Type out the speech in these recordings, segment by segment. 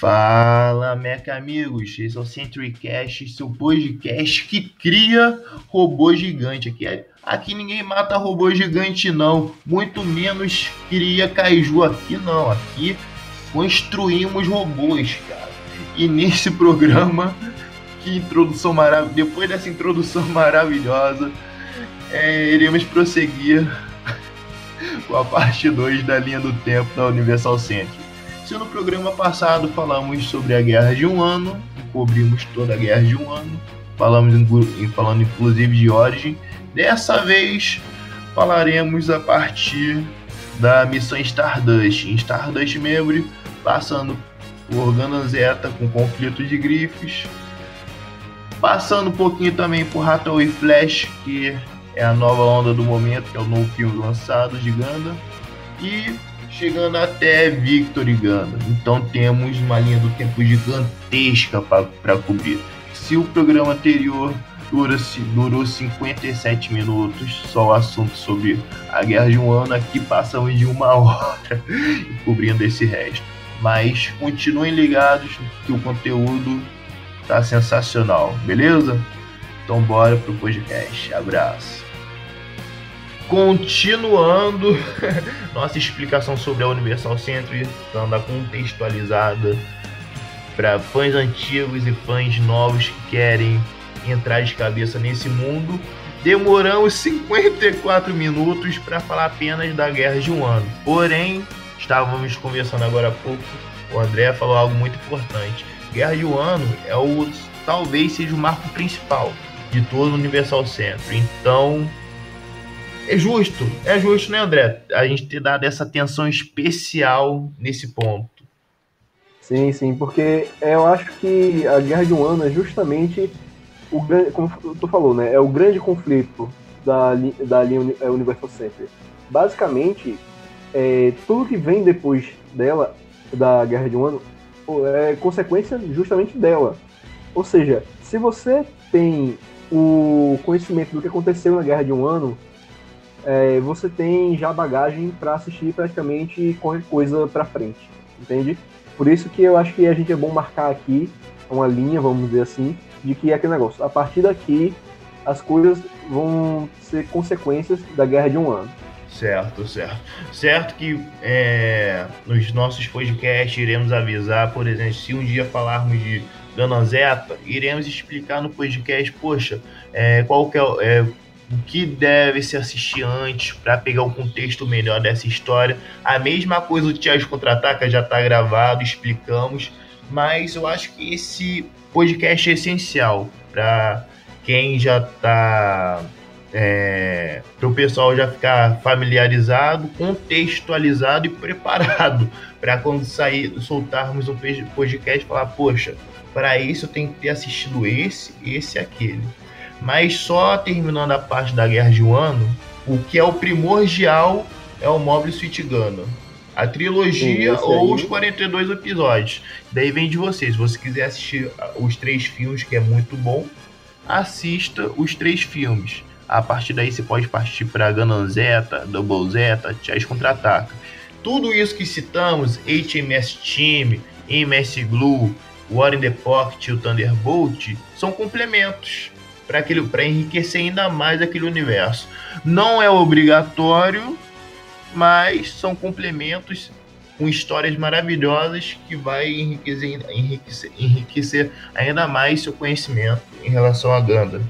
Fala, Meca amigos, esse é o CenturyCast, seu podcast que cria robô gigante. Aqui, aqui ninguém mata robô gigante não, muito menos cria kaiju aqui não. Aqui construímos robôs, cara. E nesse programa, que introdução maravilhosa, depois dessa introdução maravilhosa, é, iremos prosseguir com a parte 2 da linha do tempo da Universal Century. Se no programa passado falamos sobre a Guerra de um Ano, cobrimos toda a Guerra de um Ano, falamos falando inclusive de Origin, dessa vez falaremos a partir da missão Stardust. Em Stardust Memory, passando por Gundam Zeta com conflito de grifes, passando um pouquinho também por Hathaway Flash, que é a nova onda do momento, que é o novo filme lançado de Gundam, e chegando até Victor e Ganda. Então temos uma linha do tempo gigantesca para cobrir. Se o programa anterior dura durou 57 minutos, só o assunto sobre a guerra de um ano, aqui passamos de uma hora cobrindo esse resto. Mas continuem ligados que o conteúdo tá sensacional, beleza? Então bora pro podcast. Abraço. Continuando nossa explicação sobre a Universal Century, dando a contextualizada para fãs antigos e fãs novos que querem entrar de cabeça nesse mundo. Demoramos 54 minutos para falar apenas da Guerra de um Ano. Porém, estávamos conversando agora há pouco, o André falou algo muito importante. Guerra de um Ano é o talvez seja o marco principal de todo o Universal Century. Então, é justo, é justo, né, André? A gente ter dado essa atenção especial nesse ponto. Sim, sim, porque eu acho que a Guerra de um Ano é justamente o grande, como tu falou, né? É o grande conflito da, da linha é, Universal Century. Basicamente, é, tudo que vem depois dela, da Guerra de um Ano, é consequência justamente dela. Ou seja, se você tem o conhecimento do que aconteceu na Guerra de um Ano, é, você tem já bagagem para assistir praticamente qualquer coisa para frente, entende? Por isso que eu acho que a gente é bom marcar aqui uma linha, vamos dizer assim, de que é aquele negócio. A partir daqui, as coisas vão ser consequências da guerra de um ano. Certo, certo. Certo que é, nos nossos podcasts iremos avisar, por exemplo, se um dia falarmos de Zeta, iremos explicar no podcast, poxa, é, qual que é, é o que deve se assistir antes para pegar o contexto melhor dessa história. A mesma coisa do Tiago Contra-Ataca já está gravado, explicamos, mas eu acho que esse podcast é essencial para quem já está. É, para o pessoal já ficar familiarizado, contextualizado e preparado para quando sair, soltarmos um podcast falar, poxa, para isso eu tenho que ter assistido esse, esse e aquele. Mas só terminando a parte da Guerra de um Ano, o que é o primordial é o Mobile Suit Gundam. A trilogia Sim, ou os 42 episódios. Daí vem de você. Se você quiser assistir os três filmes, que é muito bom, assista os três filmes. A partir daí você pode partir para Gundam Zeta, Double Zeta, Chaz Contra-Ataca. Tudo isso que citamos, HMS Team, MS Glue, War in the Pocket e o Thunderbolt, são complementos para aquele para enriquecer ainda mais aquele universo. Não é obrigatório, mas são complementos com histórias maravilhosas que vai enriquecer, enriquecer, enriquecer ainda mais seu conhecimento em relação a Ganda.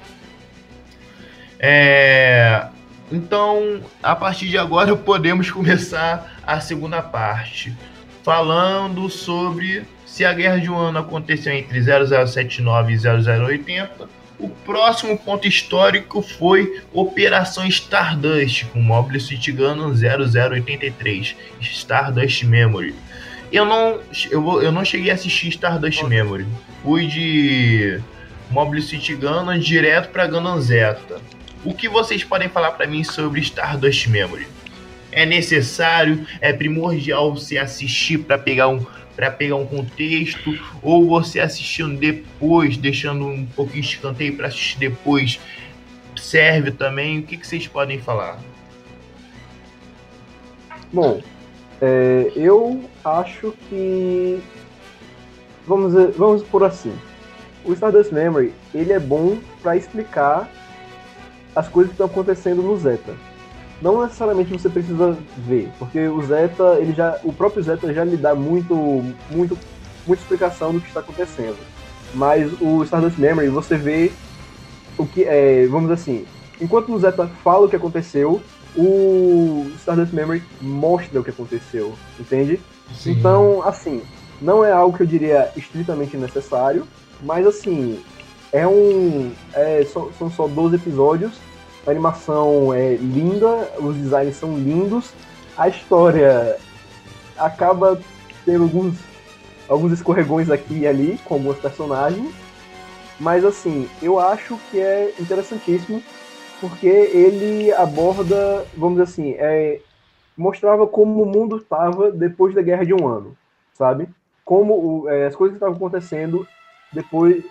É, então, a partir de agora podemos começar a segunda parte, falando sobre se a Guerra de um Ano aconteceu entre 0079 e 0080 o próximo ponto histórico foi Operação Stardust, com Mobile Suit Gundam 0083, Stardust Memory. Eu não, eu, vou, eu não cheguei a assistir Stardust Memory. Fui de Mobile Suit Gundam direto para Gundam Zeta. O que vocês podem falar para mim sobre Stardust Memory? É necessário, é primordial você assistir para pegar um para pegar um contexto, ou você assistindo depois, deixando um pouquinho de escanteio para assistir depois, serve também? O que, que vocês podem falar? Bom, é, eu acho que vamos, vamos por assim. O Stardust Memory, ele é bom para explicar as coisas que estão acontecendo no Zeta. Não necessariamente você precisa ver, porque o Zeta, ele já, o próprio Zeta já lhe dá muito, muito, muita explicação do que está acontecendo. Mas o Stardust Memory, você vê o que é, vamos assim, enquanto o Zeta fala o que aconteceu, o Stardust Memory mostra o que aconteceu, entende? Sim. Então, assim, não é algo que eu diria estritamente necessário, mas assim, é um. É, são, são só 12 episódios, a animação é linda, os designs são lindos, a história acaba tendo alguns, alguns escorregões aqui e ali com alguns personagens, mas assim, eu acho que é interessantíssimo porque ele aborda, vamos dizer assim, é, mostrava como o mundo estava depois da Guerra de um Ano, sabe? Como é, as coisas estavam acontecendo depois,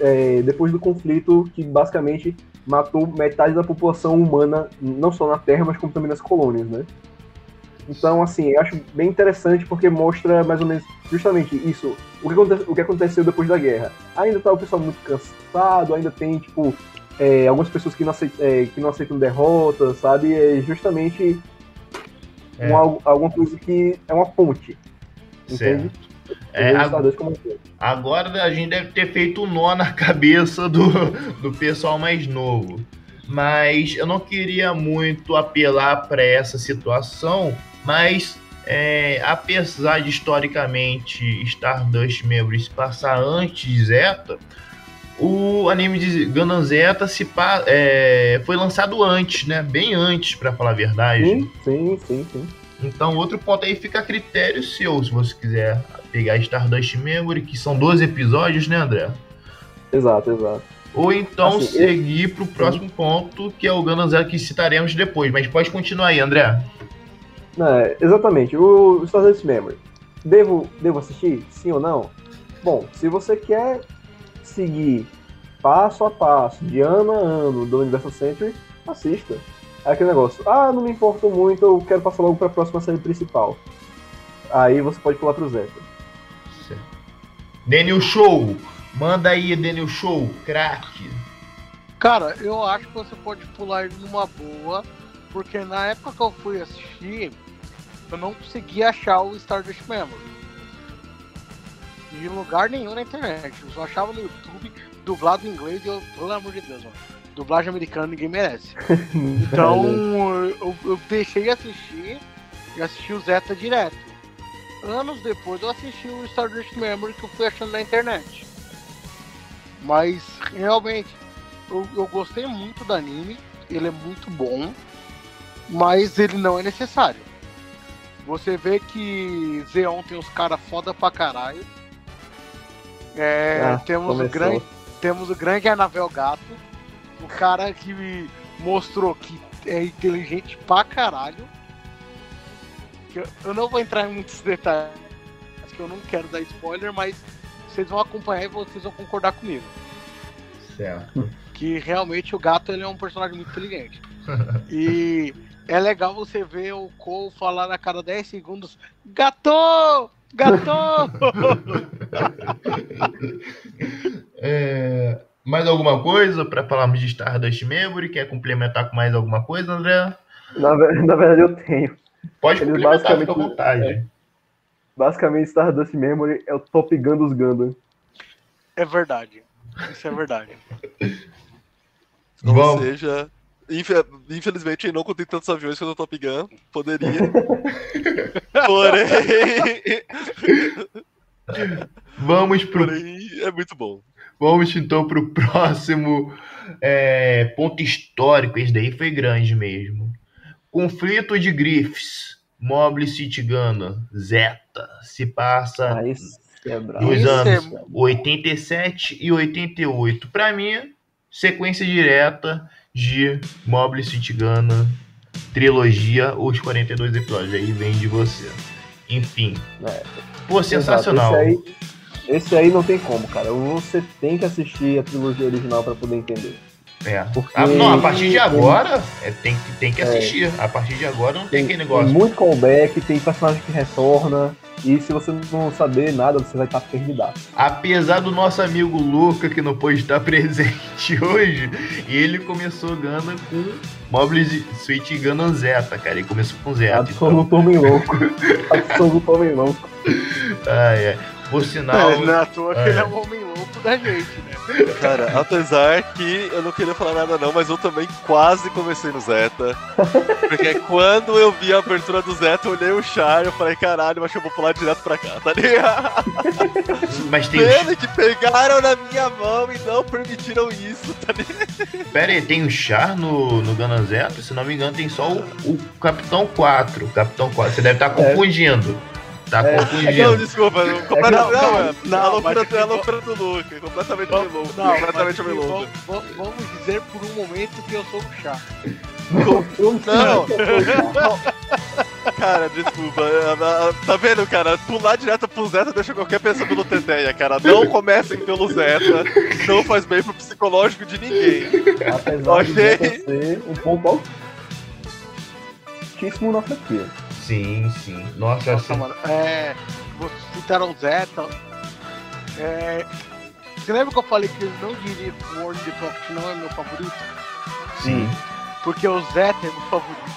é, depois do conflito que basicamente matou metade da população humana, não só na Terra, mas como também nas colônias, né? Então, assim, eu acho bem interessante porque mostra mais ou menos justamente isso, o que, o que aconteceu depois da guerra. Ainda tá o pessoal muito cansado, ainda tem, tipo, é, algumas pessoas que não, aceitam, é, que não aceitam derrota, sabe? É justamente é. Um, alguma coisa que é uma ponte. Entende? É, agora a gente deve ter feito um nó na cabeça do, do pessoal mais novo. Mas eu não queria muito apelar para essa situação, mas é, apesar de historicamente Stardust Memories passar antes de Zeta, o anime de Gundam Zeta se, é, foi lançado antes, né? Bem antes, para falar a verdade. Sim, sim, sim, sim. Então, outro ponto aí fica a critério seu, se você quiser pegar Stardust Memory, que são 12 episódios, né, André? Exato, exato. Ou então assim, seguir eu... para o próximo ponto, que é o Gundam Zero, que citaremos depois. Mas pode continuar aí, André. É, exatamente. O Stardust Memory. Devo, devo assistir? Sim ou não? Bom, se você quer seguir passo a passo, de ano a ano, do Universal Century, assista. É aquele negócio, ah, não me importo muito, eu quero passar logo para a próxima série principal. Aí você pode pular pro Zeta. Daniel Show! Manda aí, Daniel Show, craque. Cara, eu acho que você pode pular ele numa boa, porque na época que eu fui assistir, eu não conseguia achar o Stardust Memory. Em lugar nenhum na internet. Eu só achava no YouTube dublado em inglês e eu, pelo amor de Deus, mano. Dublagem americana ninguém merece. então eu, eu deixei assistir e assisti o Zeta direto anos depois eu assisti o Stardust Memory que eu fui achando na internet. Mas realmente eu, eu gostei muito do anime, ele é muito bom, mas ele não é necessário. Você vê que Zeon tem os caras foda pra caralho. É, ah, temos, o grande, temos o grande Anavel Gato, o cara que mostrou que é inteligente pra caralho que eu, eu não vou entrar em muitos detalhes, que eu não quero dar spoiler, mas vocês vão acompanhar e vocês vão concordar comigo. Certo. Que realmente o gato ele é um personagem muito inteligente. e é legal você ver o Cole falar a cada 10 segundos: Gato! Gato! é, mais alguma coisa para falarmos de Stardust Memory? Quer complementar com mais alguma coisa, André? Na, na verdade, eu tenho. Pode Eles basicamente, à vontade. É, basicamente, Stardust Memory é o Top Gun dos Gundam. É verdade. Isso é verdade. Ou Bom. seja, infelizmente eu não contei tantos aviões quanto o Top Gun. Poderia. Porém. Vamos pro. Porém, é muito bom. Vamos então pro próximo é, ponto histórico. Esse daí foi grande mesmo. Conflito de Griffiths, Mobile City Gunner, Zeta, se passa ah, é nos anos é... 87 e 88. Para mim, sequência direta de Mobile City Gunner, trilogia, os 42 episódios. Aí vem de você. Enfim. É. Pô, sensacional. Esse aí, esse aí não tem como, cara. Você tem que assistir a trilogia original para poder entender. É. Porque... Ah, não, a partir de agora é, tem, tem que assistir. É. A partir de agora não tem, tem aquele negócio. Tem muito callback, tem personagem que retorna. E se você não saber nada, você vai estar perdido. Apesar do nosso amigo Luca, que não pôde estar presente hoje, ele começou Gana com Mobile Suite Gundam Zeta, cara. Ele começou com Zeta. Absoluto então... homem louco. Absoluto homem louco. Ah, é. Por sinal. É, não é à toa que ele é um homem louco da gente, né? Cara, apesar que eu não queria falar nada não, mas eu também quase comecei no Zeta. Porque quando eu vi a abertura do Zeta, eu olhei o Char e eu falei, caralho, mas eu vou pular direto pra cá, tá ligado? Mas tem Pena que pegaram na minha mão e não permitiram isso, tá ligado? Pera aí, tem o Char no, no Gunna Zeta? Se não me engano, tem só o, o Capitão 4. O Capitão 4, você deve estar tá é. confundindo. É. Tá é, confundindo. Não, desculpa. Não, completamente, não, não, não, não, a loucura, é a loucura do Luke. Completamente vamos, louco. Não, completamente homem louco. Vamos dizer por um momento que eu sou o chá. Não, Cara, desculpa. Tá vendo, cara? Pular direto pro Zeta deixa qualquer pessoa pelo Teteia, cara. Não comecem pelo Zeta. Não faz bem pro psicológico de ninguém. Apesar okay? de ser um ponto altíssimo na franquia. Sim, sim. Nossa, Nossa assim... mano. É. Vocês citaram Zeta. É. Você lembra que eu falei que eu não diria que o World of Pocket não é meu favorito? Sim. Porque o Zeta é meu favorito.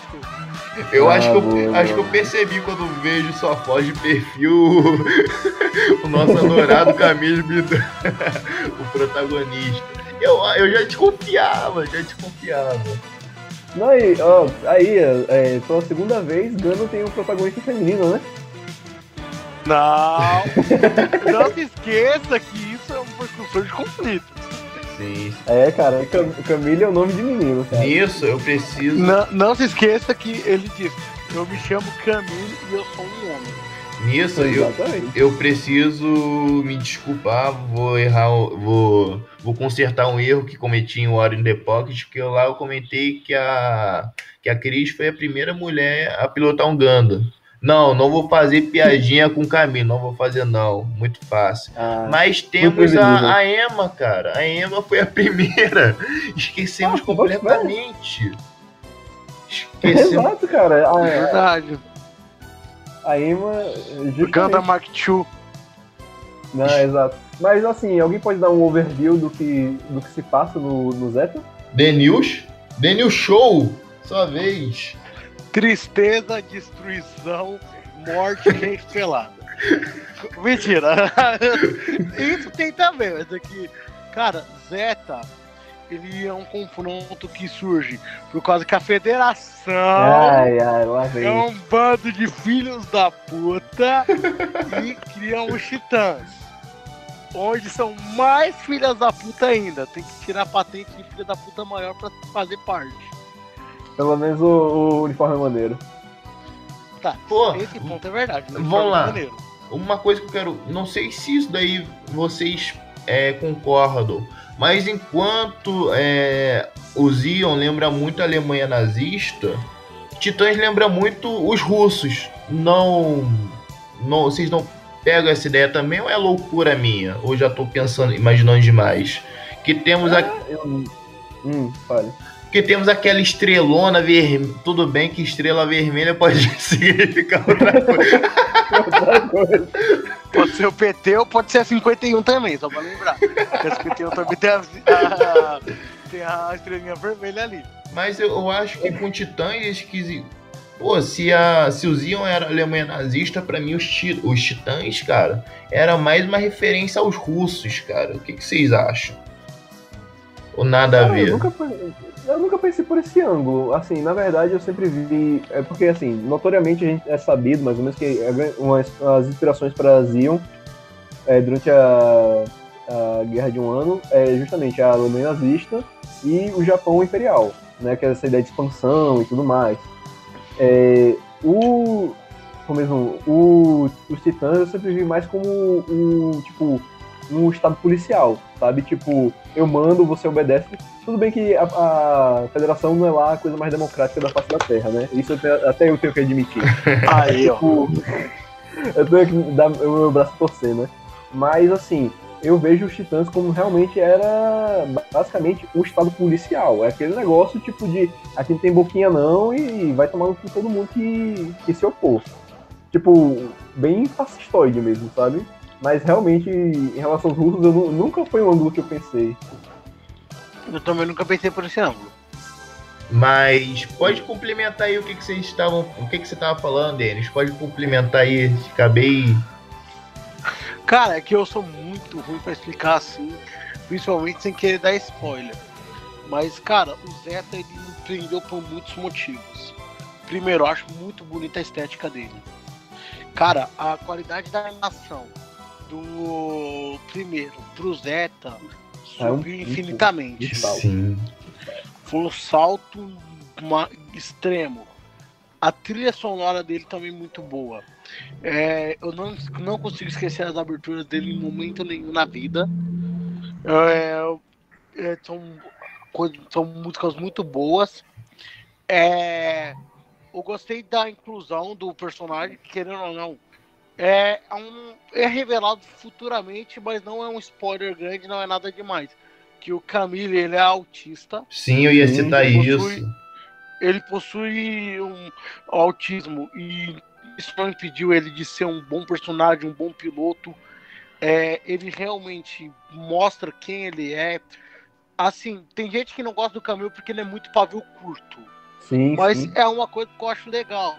Eu ah, acho, que eu, acho que eu percebi quando vejo sua foto de perfil o nosso adorado Camilo o protagonista. Eu, eu já desconfiava, já desconfiava. Não, aí, ó, aí, é, pela segunda vez, Gano tem um protagonista feminino, né? Não! não se esqueça que isso é um precursor de conflito. Sim. É, cara, Cam Camille é o nome de menino, cara. Isso, eu preciso. Não, não se esqueça que ele disse: Eu me chamo Camille e eu sou um homem. Nisso, eu, eu preciso me desculpar, vou errar, vou, vou consertar um erro que cometi em War in the Pocket, que eu, lá eu comentei que a, que a Cris foi a primeira mulher a pilotar um Ganda. Não, não vou fazer piadinha com o Camilo, não vou fazer não, muito fácil. Ah, Mas temos a, a Emma, cara, a Emma foi a primeira, esquecemos ah, completamente. Esquecemos. Exato, cara. Ah, é verdade. A Emma. Ganda Mark II. Não, exato. Mas assim, alguém pode dar um overview do que, do que se passa no, no Zeta? The News? The News Show! Sua vez! Tristeza, destruição, morte pelada. Mentira! Isso tem também, mas aqui. Cara, Zeta ele é um confronto que surge por causa que a federação ai, ai, é um bando de filhos da puta e criam os titãs. Onde são mais filhas da puta ainda. Tem que tirar a patente de filha da puta maior pra fazer parte. Pelo menos o, o uniforme é maneiro. Tá, Pô, esse ponto é verdade. Vamos é lá. Maneiro. Uma coisa que eu quero. Não sei se isso daí vocês é, concordam mas enquanto é, o Zion lembra muito a Alemanha nazista, Titãs lembra muito os russos. Não, não, vocês não pegam essa ideia também ou é loucura minha? Ou já estou pensando, imaginando demais? Que temos. Ah, eu... Hum, fale. Que temos aquela estrelona vermelha. Tudo bem que estrela vermelha pode significar outra coisa. outra coisa. Pode ser o PT ou pode ser a 51 também, só pra lembrar. Porque a 51 também tem a, a, tem a estrelinha vermelha ali. Mas eu, eu acho que com Titãs que. Pô, se, a, se o Zion era Alemanha nazista, pra mim os, os Titãs, cara, era mais uma referência aos russos, cara. O que, que vocês acham? Ou nada a ver? Eu nunca, eu nunca pensei por esse ângulo. Assim, na verdade, eu sempre vi. É porque, assim, notoriamente a gente é sabido, mais ou menos, que umas, as inspirações para Zion é, durante a, a Guerra de um Ano é justamente a Alemanha nazista e o Japão imperial, né? Que é essa ideia de expansão e tudo mais. É, o, como mesmo, o, os Titãs eu sempre vi mais como um, tipo, um estado policial, sabe? Tipo, eu mando, você obedece. Tudo bem que a, a, federação não é lá a coisa mais democrática da face da Terra, né? Isso eu até eu tenho que admitir. Aí, tipo, eu tenho que dar o meu braço torcer, né? Mas, assim, eu vejo os Titãs como realmente era basicamente um estado policial. É aquele negócio tipo de aqui não tem boquinha não e vai tomar com todo mundo que, que se opor. Tipo, bem fascistoide mesmo, sabe? Mas realmente, em relação aos russos, eu nunca foi um ângulo que eu pensei. Eu também nunca pensei por esse ângulo. Mas pode complementar aí o que, que vocês estavam. O que, que você estava falando, Denis? Pode complementar aí. Acabei. Cara, é que eu sou muito ruim para explicar assim, principalmente sem querer dar spoiler. Mas, cara, o Zeta ele me prendeu por muitos motivos. Primeiro, eu acho muito bonita a estética dele. Cara, a qualidade da animação do primeiro pro Zeta subiu é um infinitamente. Sim. Foi um salto uma, extremo. A trilha sonora dele também muito boa. É, eu não, não consigo esquecer as aberturas dele em momento nenhum na vida. É, é, são, são músicas muito boas. É, eu gostei da inclusão do personagem, querendo ou não. É, é, um, é revelado futuramente, mas não é um spoiler grande, não é nada demais. Que o Camille ele é autista. Sim, eu ia citar ele isso. Possui, ele possui um autismo e isso não impediu ele de ser um bom personagem, um bom piloto. É, ele realmente mostra quem ele é. Assim, tem gente que não gosta do Camille porque ele é muito pavio curto. Sim, mas sim. é uma coisa que eu acho legal.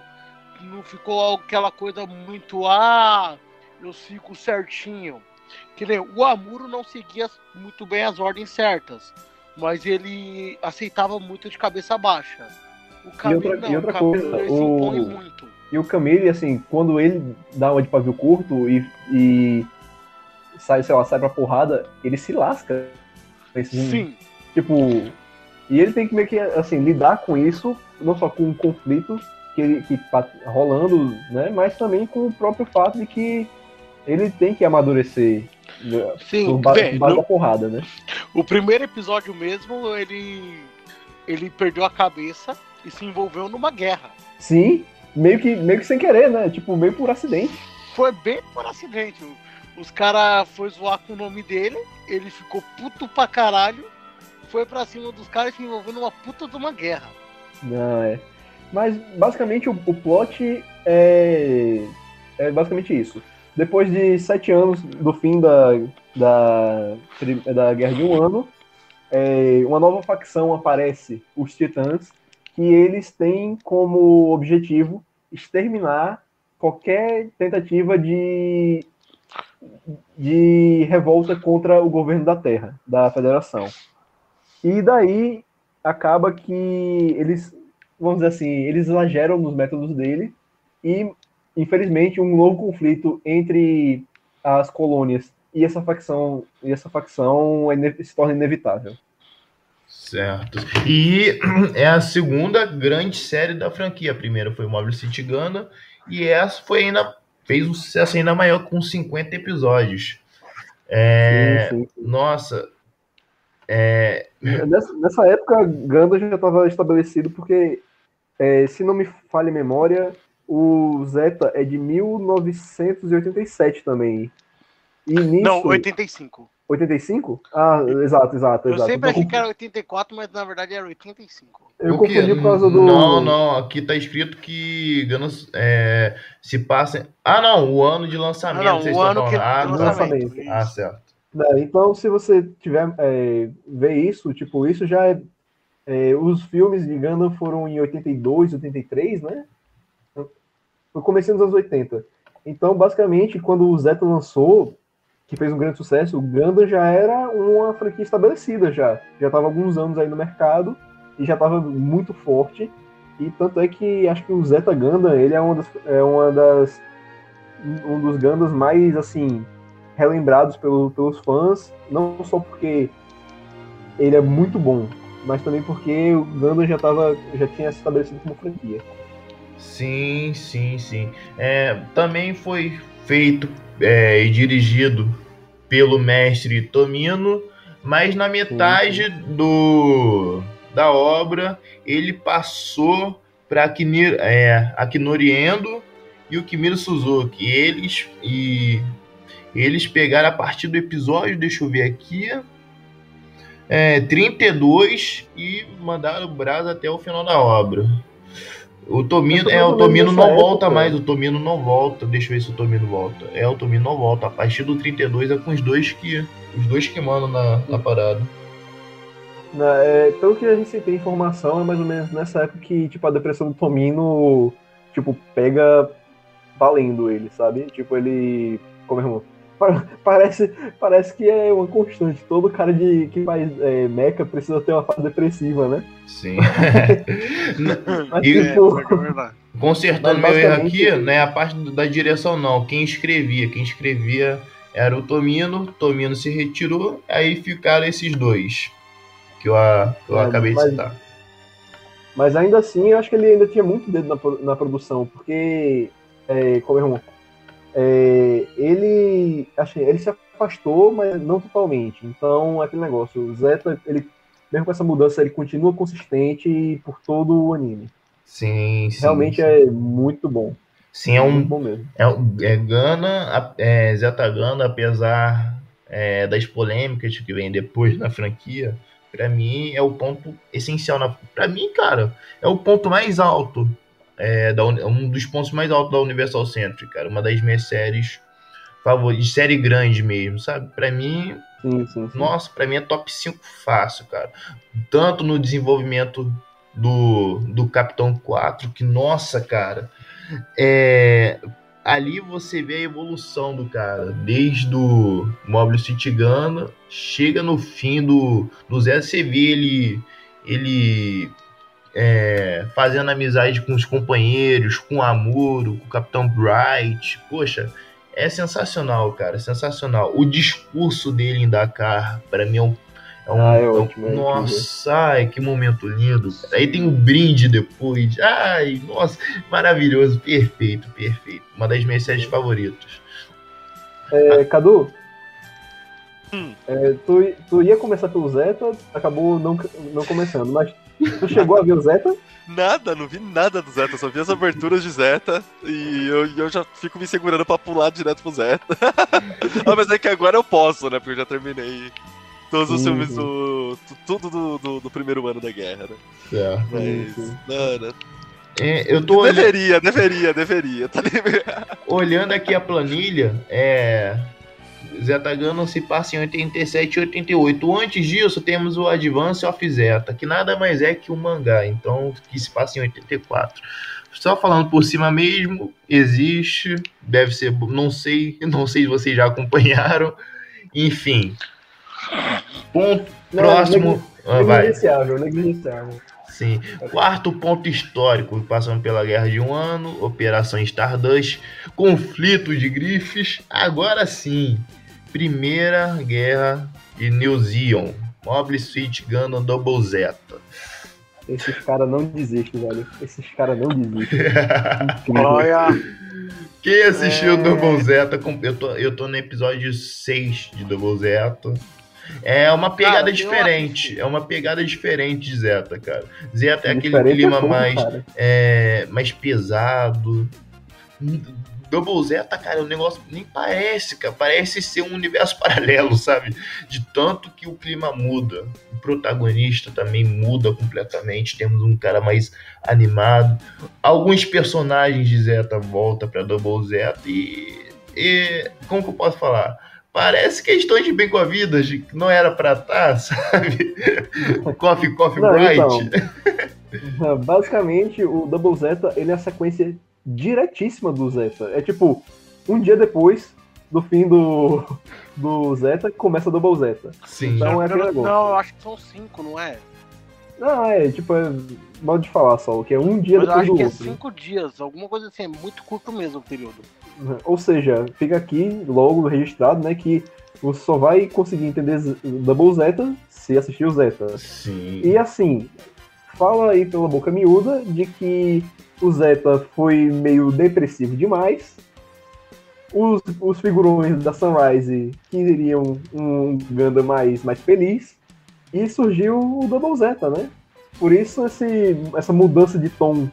Não ficou aquela coisa muito, ah, eu fico certinho. Que nem o Amuro não seguia muito bem as ordens certas, mas ele aceitava muito de cabeça baixa. O Camille, outra- não, e outra o Camille, coisa, se o- impõe muito. E o Camille, assim, quando ele dá uma de pavio curto e, e sai, sei lá, sai pra porrada, ele se lasca. Esse- Sim, Tipo, e ele tem que meio que, assim, lidar com isso, não só com o conflito que que tá rolando, né, mas também com o próprio fato de que ele tem que amadurecer né, sim. por base no- da porrada, né? o primeiro episódio mesmo, ele, ele perdeu a cabeça e se envolveu numa guerra. Sim, meio que, meio que sem querer, né? Tipo, meio por acidente. Foi bem por acidente. Os caras foi zoar com o nome dele, ele ficou puto pra caralho, foi pra cima dos caras e se envolveu numa puta de uma guerra. Não, é. Mas basicamente o, o plot é, é basicamente isso. Depois de sete anos do fim da, da, da Guerra de um Ano, é, uma nova facção aparece, os Titãs, que eles têm como objetivo exterminar qualquer tentativa de, de revolta contra o governo da Terra, da Federação. E daí acaba que eles, vamos dizer assim, eles exageram nos métodos dele e, infelizmente, um novo conflito entre as colônias e essa facção e essa facção é se torna inevitável. Certo. E é a segunda grande série da franquia. A primeira foi Mobile City Gundam e essa foi ainda fez um sucesso ainda maior com 50 episódios. É, Sim, sim. Nossa, é, Nessa, nessa época, Gundam já estava estabelecido porque, é, se não me falha a memória, o Zeta é de 1987 também. E nisso, Não, 85. 85? Ah, exato, exato, Eu exato. sempre Então, achei que era 84, mas na verdade era 85. Eu confundi por causa do. Não, não, aqui tá escrito que Gundam é, se passa. Ah, não, o ano de lançamento. Ah, não, vocês o estão ano que-. Ah, de tá. lançamento. Ah, certo. É, então, se você tiver é, ver isso, tipo, isso já é, é, Os filmes de Gundam foram em 82, 83, né? No começo dos anos 80. Então, basicamente, quando o Zeta lançou, que fez um grande sucesso, o Gundam já era uma franquia estabelecida já. Já estava alguns anos aí no mercado e já estava muito forte. E tanto é que acho que o Zeta Gundam, ele é uma das, é uma das um dos Gundams mais assim relembrados pelo- pelos fãs, não só porque ele é muito bom, mas também porque o Gundam já tava, já tinha se estabelecido como franquia. Sim, sim, sim. É, também foi feito é, e dirigido pelo mestre Tomino, mas na metade do da obra ele passou para Akini- é, Akinori Endo e o Kimiro Suzuki. Eles e Eles pegaram a partir do episódio, deixa eu ver aqui, é, 32 e mandaram o Brasa até o final da obra. O Tomino, é, o Tomino não época, volta mais, o Tomino não volta. Deixa eu ver se o Tomino volta. É, o Tomino não volta. A partir do 32 é com os dois que. Os dois que mandam na, na parada. Na, é, pelo que a gente tem informação, é mais ou menos nessa época que, tipo, a depressão do Tomino, tipo, pega valendo ele, sabe? Tipo, ele. Como é, irmão? Parece, parece que é uma constante. Todo cara de, que faz é, meca precisa ter uma fase depressiva, né? Sim. Mas, e, tipo, é, consertando meu erro aqui, não é a parte da direção, não. Quem escrevia, quem escrevia era o Tomino, Tomino se retirou, aí ficaram esses dois que eu, que eu é, acabei mas, de citar. Mas ainda assim, eu acho que ele ainda tinha muito dedo na, na produção, porque, é, como é, é, ele, assim, ele se afastou, mas não totalmente. Então, aquele negócio, o Zeta, ele, mesmo com essa mudança, ele continua consistente por todo o anime. Sim, sim. Realmente sim. é muito bom. Sim, é um. Muito bom mesmo. É, é Gana, é, Zeta Gana, apesar é, das polêmicas que vem depois na franquia, para mim é o ponto essencial. Na, para mim, cara, é o ponto mais alto é, da, um dos pontos mais altos da Universal Century, cara. Uma das minhas séries favoritas, série grande mesmo, sabe? Para mim, sim, sim, sim. nossa, para mim é top 5 fácil, cara. Tanto no desenvolvimento do, do Capitão 4, que nossa, cara, é, ali você vê a evolução do cara, desde o Mobile City Gunner, chega no fim do, do Zé, você vê ele, ele é, fazendo amizade com os companheiros, com o Amuro, com o Capitão Bright. Poxa, é sensacional, cara, sensacional. O discurso dele em Dakar, para mim, é um. É um, ah, é ótimo, é nossa, ai, que momento lindo. Aí tem o um brinde depois. Ai, nossa, maravilhoso, perfeito, perfeito. Uma das minhas séries favoritas. É, Cadu, hum. é, tu, tu ia começar pelo Zeta, acabou não, não começando, mas Tu chegou a ver o Zeta? Nada, não vi nada do Zeta, só vi as aberturas de Zeta e eu, eu já fico me segurando pra pular direto pro Zeta. ah, mas é que agora eu posso, né? Porque eu já terminei todos os uhum. filmes do. Tudo do, do, do, primeiro ano da guerra, né? É. Mas. Uhum. Não, É, eu tô deveria, deveria, deveria, tá Olhando aqui a planilha, é. Zeta Gundam se passa em 87 e 88. Antes disso, temos o Advance of Zeta, que nada mais é que um mangá, então que se passa em 84. Só falando por cima mesmo, existe, deve ser, não sei, não sei se vocês já acompanharam. Enfim. Ponto não, próximo. Negligenciável, ah, negligenciável. Sim. Quarto ponto histórico, passando pela Guerra de um Ano, Operação Stardust, conflito de grifes. Agora sim, Primeira Guerra de New Zeon, Mobile Suit Gundam Double Zeta. Esses caras não desistem, velho. Esses caras não desistem. Olha. Quem assistiu é... Double Zeta, eu tô, eu tô no episódio 6 de Double Zeta. É uma pegada cara, diferente. É uma pegada diferente de Zeta, cara. Zeta é aquele clima é bom, mais, é, mais pesado. Double Zeta, cara, o negócio nem parece, cara. Parece ser um universo paralelo, sabe? De tanto que o clima muda. O protagonista também muda completamente. Temos um cara mais animado. Alguns personagens de Zeta voltam para Double Zeta e, e. Como que eu posso falar? Parece que estão de bem com a vida, não era pra estar, tá, sabe? coffee, coffee, não, bright. Então, basicamente, o Double Zeta ele é a sequência diretíssima do Zeta. É tipo, um dia depois do fim do, do Zeta, começa o Double Zeta. Sim. Então é aquele negócio. Não, eu acho que são cinco, não é? Não, é, tipo, é mal de falar só, que é um dia Mas depois do outro. eu acho que é cinco dias, alguma coisa assim, é muito curto mesmo o período. Ou seja, fica aqui logo registrado, né, que você só vai conseguir entender Double Zeta se assistir o Zeta. Sim. E assim, fala aí pela boca miúda de que o Zeta foi meio depressivo demais. Os, os figurões da Sunrise queriam um Ganda mais, mais feliz. E surgiu o Double Zeta, né? Por isso esse, essa mudança de tom,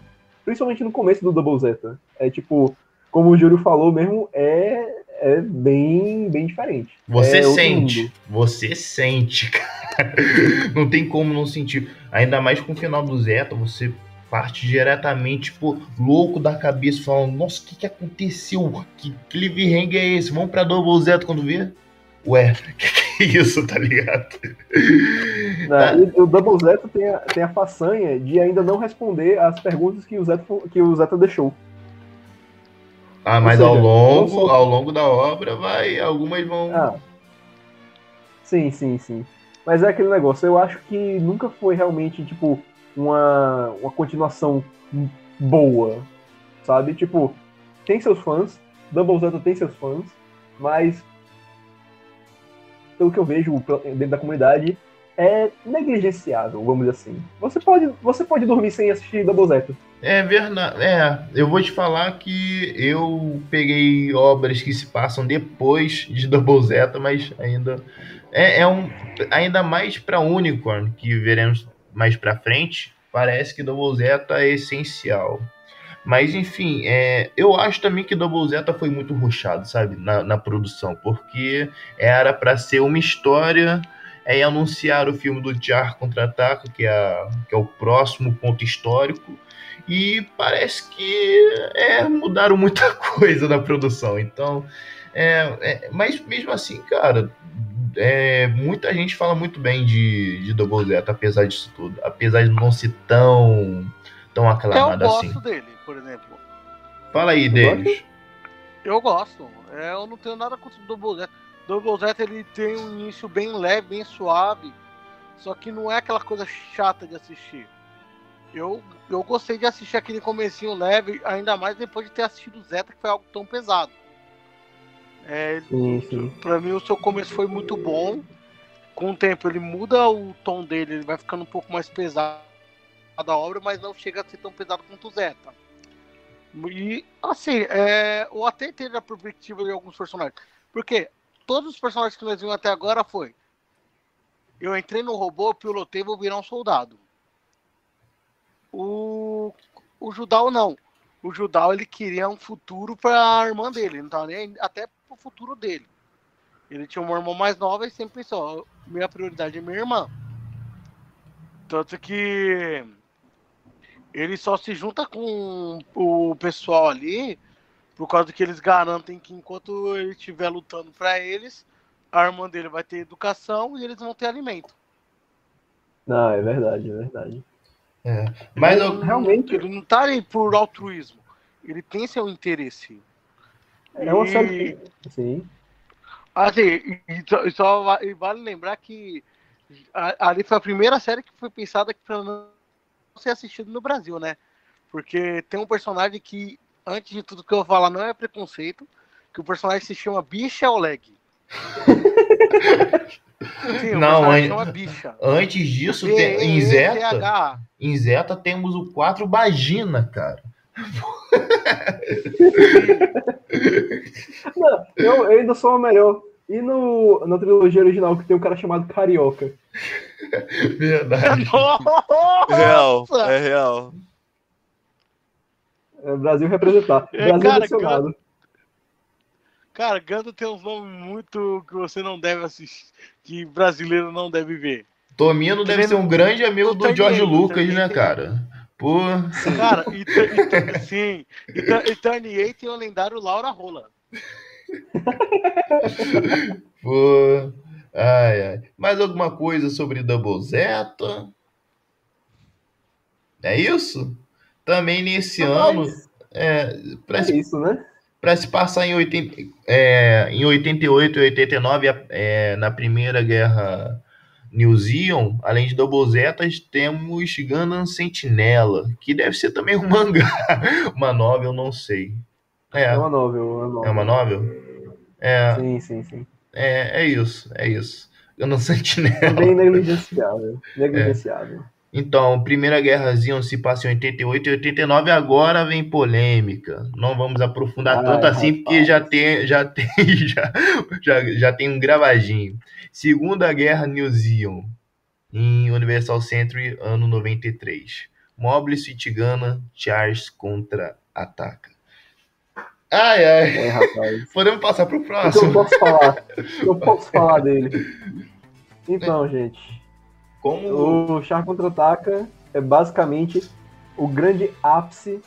principalmente no começo do Double Zeta. É tipo, como o Júlio falou mesmo, é, é bem, bem diferente. Você é sente, você sente, cara. Não tem como não sentir. Ainda mais com o final do Zeta, você parte diretamente, tipo, louco da cabeça, falando, nossa, o que, que aconteceu? Que cliffhanger é esse? Vamos pra Double Zeta quando vê? Ué, que que é isso, tá ligado? Tá. o Double Zeta tem a, tem a façanha de ainda não responder as perguntas que o Zeta, que o Zeta deixou. Ah, mas seja, ao longo, só... ao longo da obra vai, algumas vão. Ah. Sim, sim, sim. Mas é aquele negócio, eu acho que nunca foi realmente, tipo, uma, uma continuação boa, sabe? Tipo, tem seus fãs, Double Zeta tem seus fãs, mas pelo que eu vejo dentro da comunidade, é negligenciável, vamos dizer assim. Você pode, você pode dormir sem assistir Double Zeta. É verdade. É, eu vou te falar que eu peguei obras que se passam depois de Double Zeta, mas ainda é, é um ainda mais para Unicorn que veremos mais para frente. Parece que Double Zeta é essencial. Mas enfim, é, eu acho também que Double Zeta foi muito ruchado, sabe, na, na produção, porque era para ser uma história é anunciar o filme do Jar Contra-Ataca, que, é, que é o próximo ponto histórico, e parece que é, mudaram muita coisa na produção. Então, é, é, mas mesmo assim, cara, é, muita gente fala muito bem de, de Double Zeta, apesar disso tudo. Apesar de não ser tão, tão aclamado assim. Eu gosto assim. dele, por exemplo. Fala aí, deles. Eu gosto. É, eu não tenho nada contra o Double Zeta. Double Zeta ele tem um início bem leve, bem suave. Só que não é aquela coisa chata de assistir. Eu, eu gostei de assistir aquele comecinho leve, ainda mais depois de ter assistido Zeta, que foi algo tão pesado. É, sim, sim. Pra mim o seu começo foi muito bom. Com o tempo ele muda o tom dele, ele vai ficando um pouco mais pesado a obra, mas não chega a ser tão pesado quanto o Zeta. E assim, é, eu até entendo a perspectiva de alguns personagens. Porque todos os personagens que nós vimos até agora foi. Eu entrei no robô, pilotei, vou virar um soldado. O, o Judal não. O Judal ele queria um futuro para a irmã dele, não nem até pro futuro dele. Ele tinha uma irmã mais nova e sempre pensou, minha prioridade é minha irmã. Tanto que ele só se junta com o pessoal ali por causa que eles garantem que enquanto ele estiver lutando para eles, a irmã dele vai ter educação e eles vão ter alimento. Não, é verdade, é verdade. É. Mas eu... realmente ele não tá ali por altruísmo. Ele tem seu interesse. É uma e... série. Sim. Assim, e só, e vale lembrar que ali foi a primeira série que foi pensada para não ser assistida no Brasil, né? Porque tem um personagem que, antes de tudo que eu vou falar, não é preconceito, que o personagem se chama Bicha Oleg. Sim, não, an... antes disso, tem... em, Zeta, em Zeta temos o 4 Bagina, cara. não, eu, eu, ainda sou o melhor. E no, na trilogia original que tem um cara chamado Carioca. Verdade. Nossa! Real, é real. É Brasil representar. É, Brasil cara, Cara, Ganda tem uns nomes muito que você não deve assistir, que brasileiro não deve ver. Tomino deve ser um grande amigo do George Lucas, né, cara? Pô. Cara, e, e, sim. E, e tem o lendário Laura Rola. Pô. Ai, ai. Mais alguma coisa sobre Double Zeta? É isso? Também nesse ano. É, é isso, né? Para se passar em, 80, é, em 88 e 89, é, na Primeira Guerra New Zeon, além de Double Zetas, temos Gundam Sentinela, que deve ser também um mangá, uma novel, não sei. É, é uma novel, uma novel. É uma novel? É, sim, sim, sim. É, é isso, é isso. Gundam Sentinela. Bem negligenciável, negligenciável. É. Então, Primeira Guerra Zion se passa em 88 e 89, agora vem polêmica. Não vamos aprofundar Ai, tanto assim, rapaz. porque já tem, já tem, já, já, já tem um gravadinho. Segunda Guerra New Zion, em Universal Century, ano 93. Mobley Tigana, Charles contra-ataca. Ai, ai. É, rapaz. Podemos passar pro O que eu próximo. posso falar? Eu posso falar dele? Então, gente, Como. o Char Contra-Ataca é basicamente o grande ápice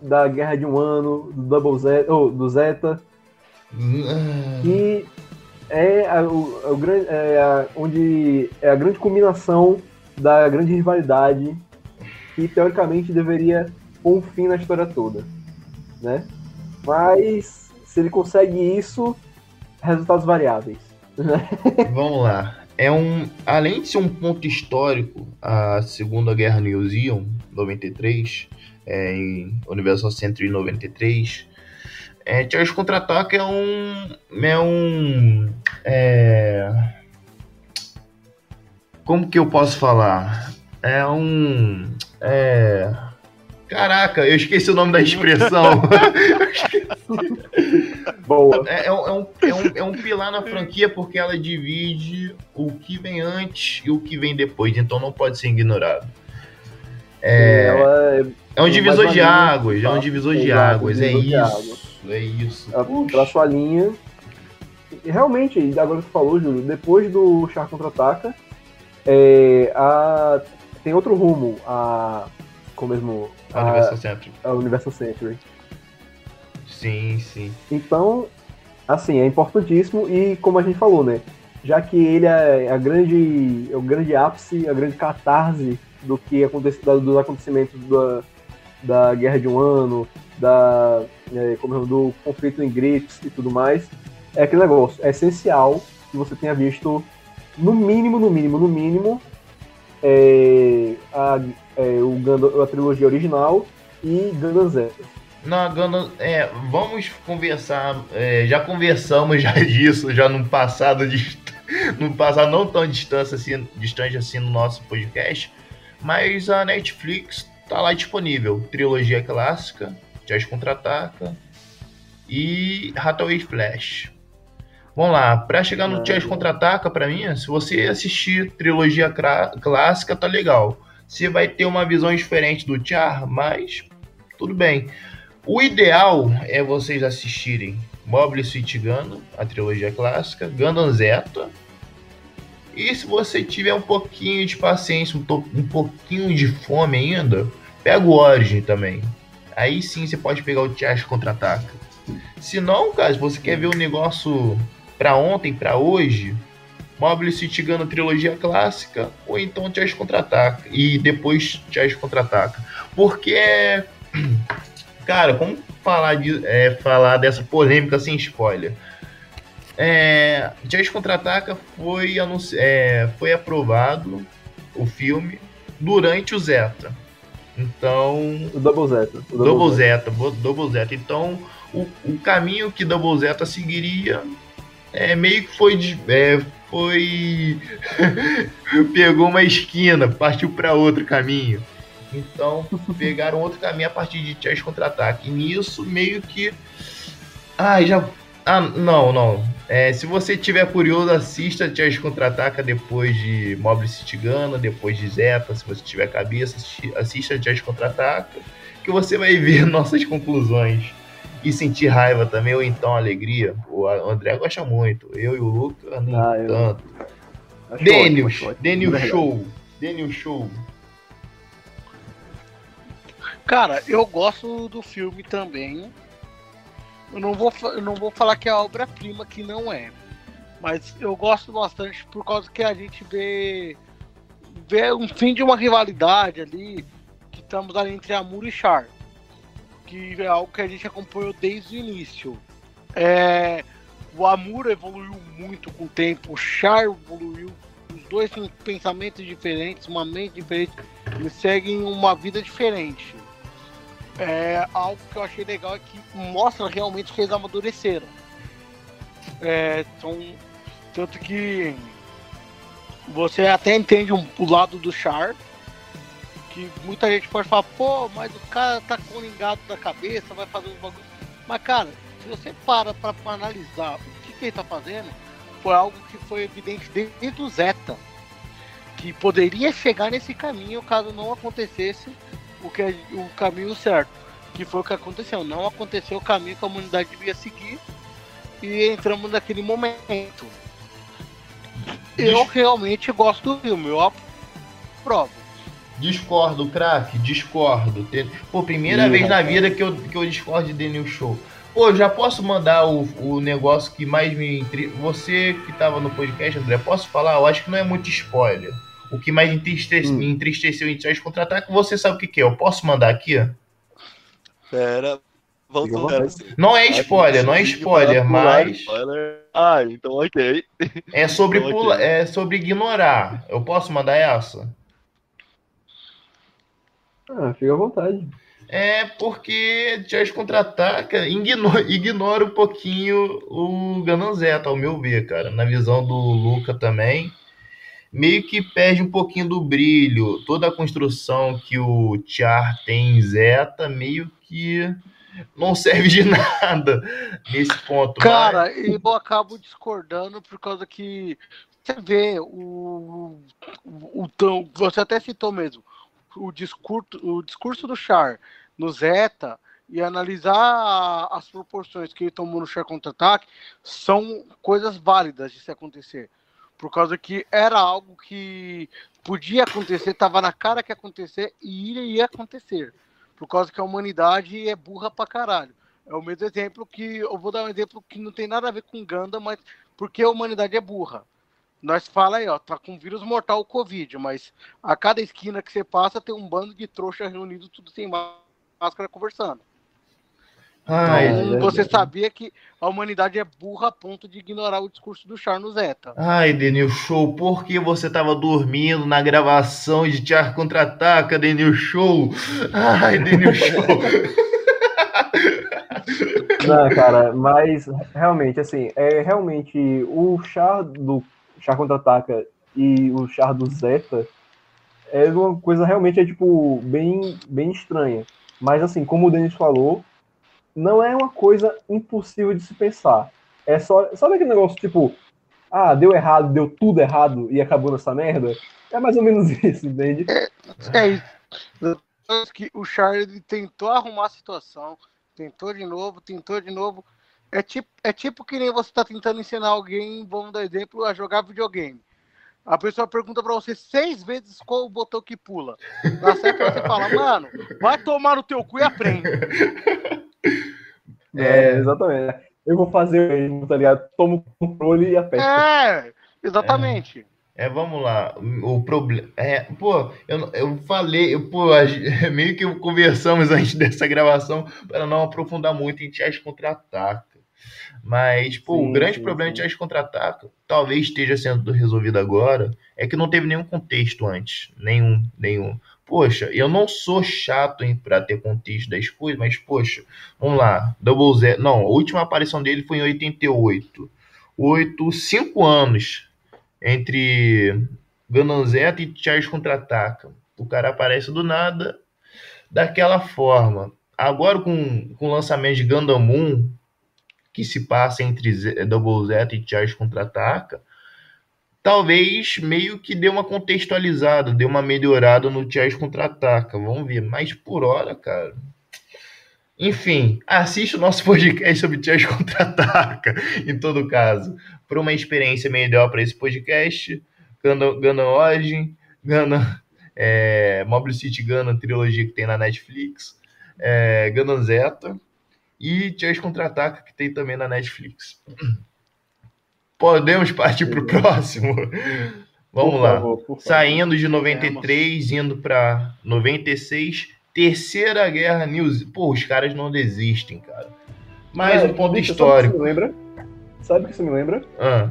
da Guerra de um Ano, do Double Zeta, ou do Zeta, que é, a, o, é grande, é a- onde é a grande culminação da grande rivalidade que teoricamente deveria pôr um fim na história toda, né? Mas se ele consegue isso, resultados variáveis. Vamos lá. É um, além de ser um ponto histórico, a Segunda Guerra New Zeon, 93, é, em Universal Century 93, é, Charge Contra-Ataque é um. É um. É, como que eu posso falar? É um. É, caraca, eu esqueci o nome da expressão. Boa. É, é um, é, um, é, um, é um pilar na franquia porque ela divide o que vem antes e o que vem depois, então não pode ser ignorado. É, Ela é, é um mais divisor de águas, é um tá? divisor de águas, é isso, é isso. ela Puxa. traça a linha. Realmente, agora que você falou, Júlio, depois do Char Contra-Ataca, é, a, tem outro rumo, a. Como mesmo? A Universal Century. a Universal Century. Sim, sim. Então, assim, é importantíssimo e como a gente falou, né? Já que ele é a grande, é o grande ápice, a grande catarse do que acontece, dos acontecimentos da, da Guerra de um Ano, da, é, como é, do conflito em Grips e tudo mais, é aquele negócio, é essencial que você tenha visto, no mínimo, no mínimo, no mínimo, é, a, é, o Gundam- a trilogia original e Gundam Zeta. Na Gundam, é, vamos conversar, é, já conversamos já disso, já no passado, no passado não tão distante assim, distante assim no nosso podcast, mas a Netflix tá lá disponível, trilogia clássica, Jazz Contra-Ataca e Hathaway Flash. Vamos lá, pra chegar no Jazz Contra-Ataca, pra mim, se você assistir trilogia clássica, tá legal. Você vai ter uma visão diferente do Char, mas tudo bem. O ideal é vocês assistirem Mobile Suit Gundam, a trilogia clássica, Gundam Zeta. E se você tiver um pouquinho de paciência, um, um pouquinho de fome ainda, pega o Origin também. Aí sim você pode pegar o Charge Contra-Ataca. Se não, cara, se você quer ver o negócio pra ontem, pra hoje, Mobile Suit Gundam trilogia clássica, ou então Charge Contra-Ataca. E depois Charge Contra-Ataca. Porque Cara, como falar, de, é, falar dessa polêmica sem spoiler? É, Jazz Contra-Ataca foi, anunci- é, foi aprovado o filme durante o Zeta. Então, O Double Zeta. O Double Zeta, bo- Double Zeta. Então, o, o caminho que Double Zeta seguiria é meio que foi de- é, foi pegou uma esquina, partiu para outro caminho. Então, pegaram outro caminho a partir de Chess Contra-Ataque. E nisso, meio que. Ah, já. Ah, não, não. É, se você tiver curioso, assista Chess Contra-Ataca depois de Mobile City Gundam, depois de Zeta. Se você tiver cabeça, assista Chess Contra-Ataca, que você vai ver nossas conclusões. E sentir raiva também, ou então alegria. O André gosta muito. Eu e o Luca, nem Ah, eu- tanto. Daniel Verdade. Show. Daniel Show. Cara, eu gosto do filme também. Eu não vou, eu não vou falar que é obra-prima, que não é. Mas eu gosto bastante por causa que a gente vê, vê um fim de uma rivalidade ali, que estamos ali entre Amuro e Char. Que é algo que a gente acompanhou desde o início. É, o Amuro evoluiu muito com o tempo, o Char evoluiu. Os dois têm pensamentos diferentes, uma mente diferente. Eles seguem uma vida diferente. É, algo que eu achei legal é que mostra realmente que eles amadureceram. É, são, tanto que você até entende um, o lado do Char, que muita gente pode falar, pô, mas o cara tá colingado da cabeça, vai fazer os bagulhos. Mas cara, se você para pra, pra analisar o que, que ele tá fazendo, foi algo que foi evidente desde o Zeta. Que poderia chegar nesse caminho caso não acontecesse o, que, é- o caminho certo. que foi o que aconteceu. Não aconteceu o caminho que a humanidade devia seguir e entramos naquele momento. Eu realmente gosto do filme, eu aprovo. Discordo, craque, discordo. Pô, primeira Ih, vez na vida que eu, que eu discordo de The New Show. Pô, já posso mandar o, o negócio que mais me. Intri... Você que tava no podcast, André, posso falar? Eu acho que não é muito spoiler. O que mais entriste... Hum. me entristeceu em Tiago Contra-Ataque, você sabe o que, que é. Eu posso mandar aqui? Pera. Tocar vontade. assim. Não é spoiler, não é spoiler, mas. Ah, então ok. é sobre Ok. pula... é sobre ignorar. Eu posso mandar essa? Ah, fica à vontade. É porque Tiago Contra-Ataca ignora, ignora um pouquinho o Gananzeta, ao meu ver, cara. Na visão do Luca também. Meio que perde um pouquinho do brilho. Toda a construção que o Char tem em Zeta, meio que não serve de nada nesse ponto. Cara, eu acabo discordando por causa que você vê o, o, o você até citou mesmo o discurso, o discurso do Char no Zeta e analisar as proporções que ele tomou no Char contra-ataque são coisas válidas de se acontecer. Por causa que era algo que podia acontecer, estava na cara que ia acontecer e iria acontecer. Por causa que a humanidade é burra pra caralho. É o mesmo exemplo que. Eu vou dar um exemplo que não tem nada a ver com Ganda, mas porque a humanidade é burra. Nós fala aí, ó, tá com vírus mortal o Covid, mas a cada esquina que você passa tem um bando de trouxa reunido, tudo sem máscara, conversando. Ai, Então, você sabia que a humanidade é burra a ponto de ignorar o discurso do Char no Zeta. ai, Denil Show, por que você tava dormindo na gravação de Tiago Contra-Ataca, Denil Show? Ai, Denil Show. Não, cara, mas realmente, assim, é realmente o char do char contra-ataca e o char do Zeta é uma coisa realmente é tipo bem bem estranha. Mas assim, como o Denis falou, não é uma coisa impossível de se pensar. É só, sabe aquele negócio tipo, ah, deu errado, deu tudo errado e acabou nessa merda? É mais ou menos isso, entende? É isso. Que o Char ele tentou arrumar a situação, tentou de novo, tentou de novo. É tipo, é tipo que nem você está tentando ensinar alguém, vamos dar exemplo, a jogar videogame. A pessoa pergunta pra você seis vezes qual o botão que pula. Na certa você fala, mano, vai tomar no teu cu e aprende. É, exatamente. Eu vou fazer o mesmo, tá ligado? Tomo o controle e aperto. É, exatamente. É, vamos lá. O problema. É, pô, eu, eu falei, eu, pô, meio que conversamos antes dessa gravação para não aprofundar muito em Tias Contra-Ataca. Mas, pô, o Sim, grande sim, problema sim. de Tias Contra-Ataca, talvez esteja sendo resolvido agora, é que não teve nenhum contexto antes. Nenhum, nenhum. Poxa, eu não sou chato pra ter contexto das coisas, mas, poxa, vamos lá. Double Zero. Não, a última aparição dele foi em 88. Oito, cinco anos entre Gananzeta e Charles Contra-Ataca. O cara aparece do nada daquela forma. Agora com, com o lançamento de Gundam Moon, que se passa entre Double Zeta e Charles Contra-Ataca, talvez meio que dê uma contextualizada, dê uma melhorada no Charles Contra-Ataca. Vamos ver. Mas por hora, cara... Enfim, assista o nosso podcast sobre Charles Contra-Ataca, em todo caso para uma experiência melhor para esse podcast. Gundam, Gundam Origin, Gundam, é, Mobile City Gundam, trilogia que tem na Netflix, é, Gundam Zeta e Chess Contra-Ataca, que tem também na Netflix. Podemos partir para o próximo? Vamos Por lá. favor. Saindo de 93, indo para 96, Terceira Guerra News. Pô, os caras não desistem, cara. Mais É, um ponto bicho, histórico. Sabe o que isso me lembra? Sabe o que isso me lembra? Ah.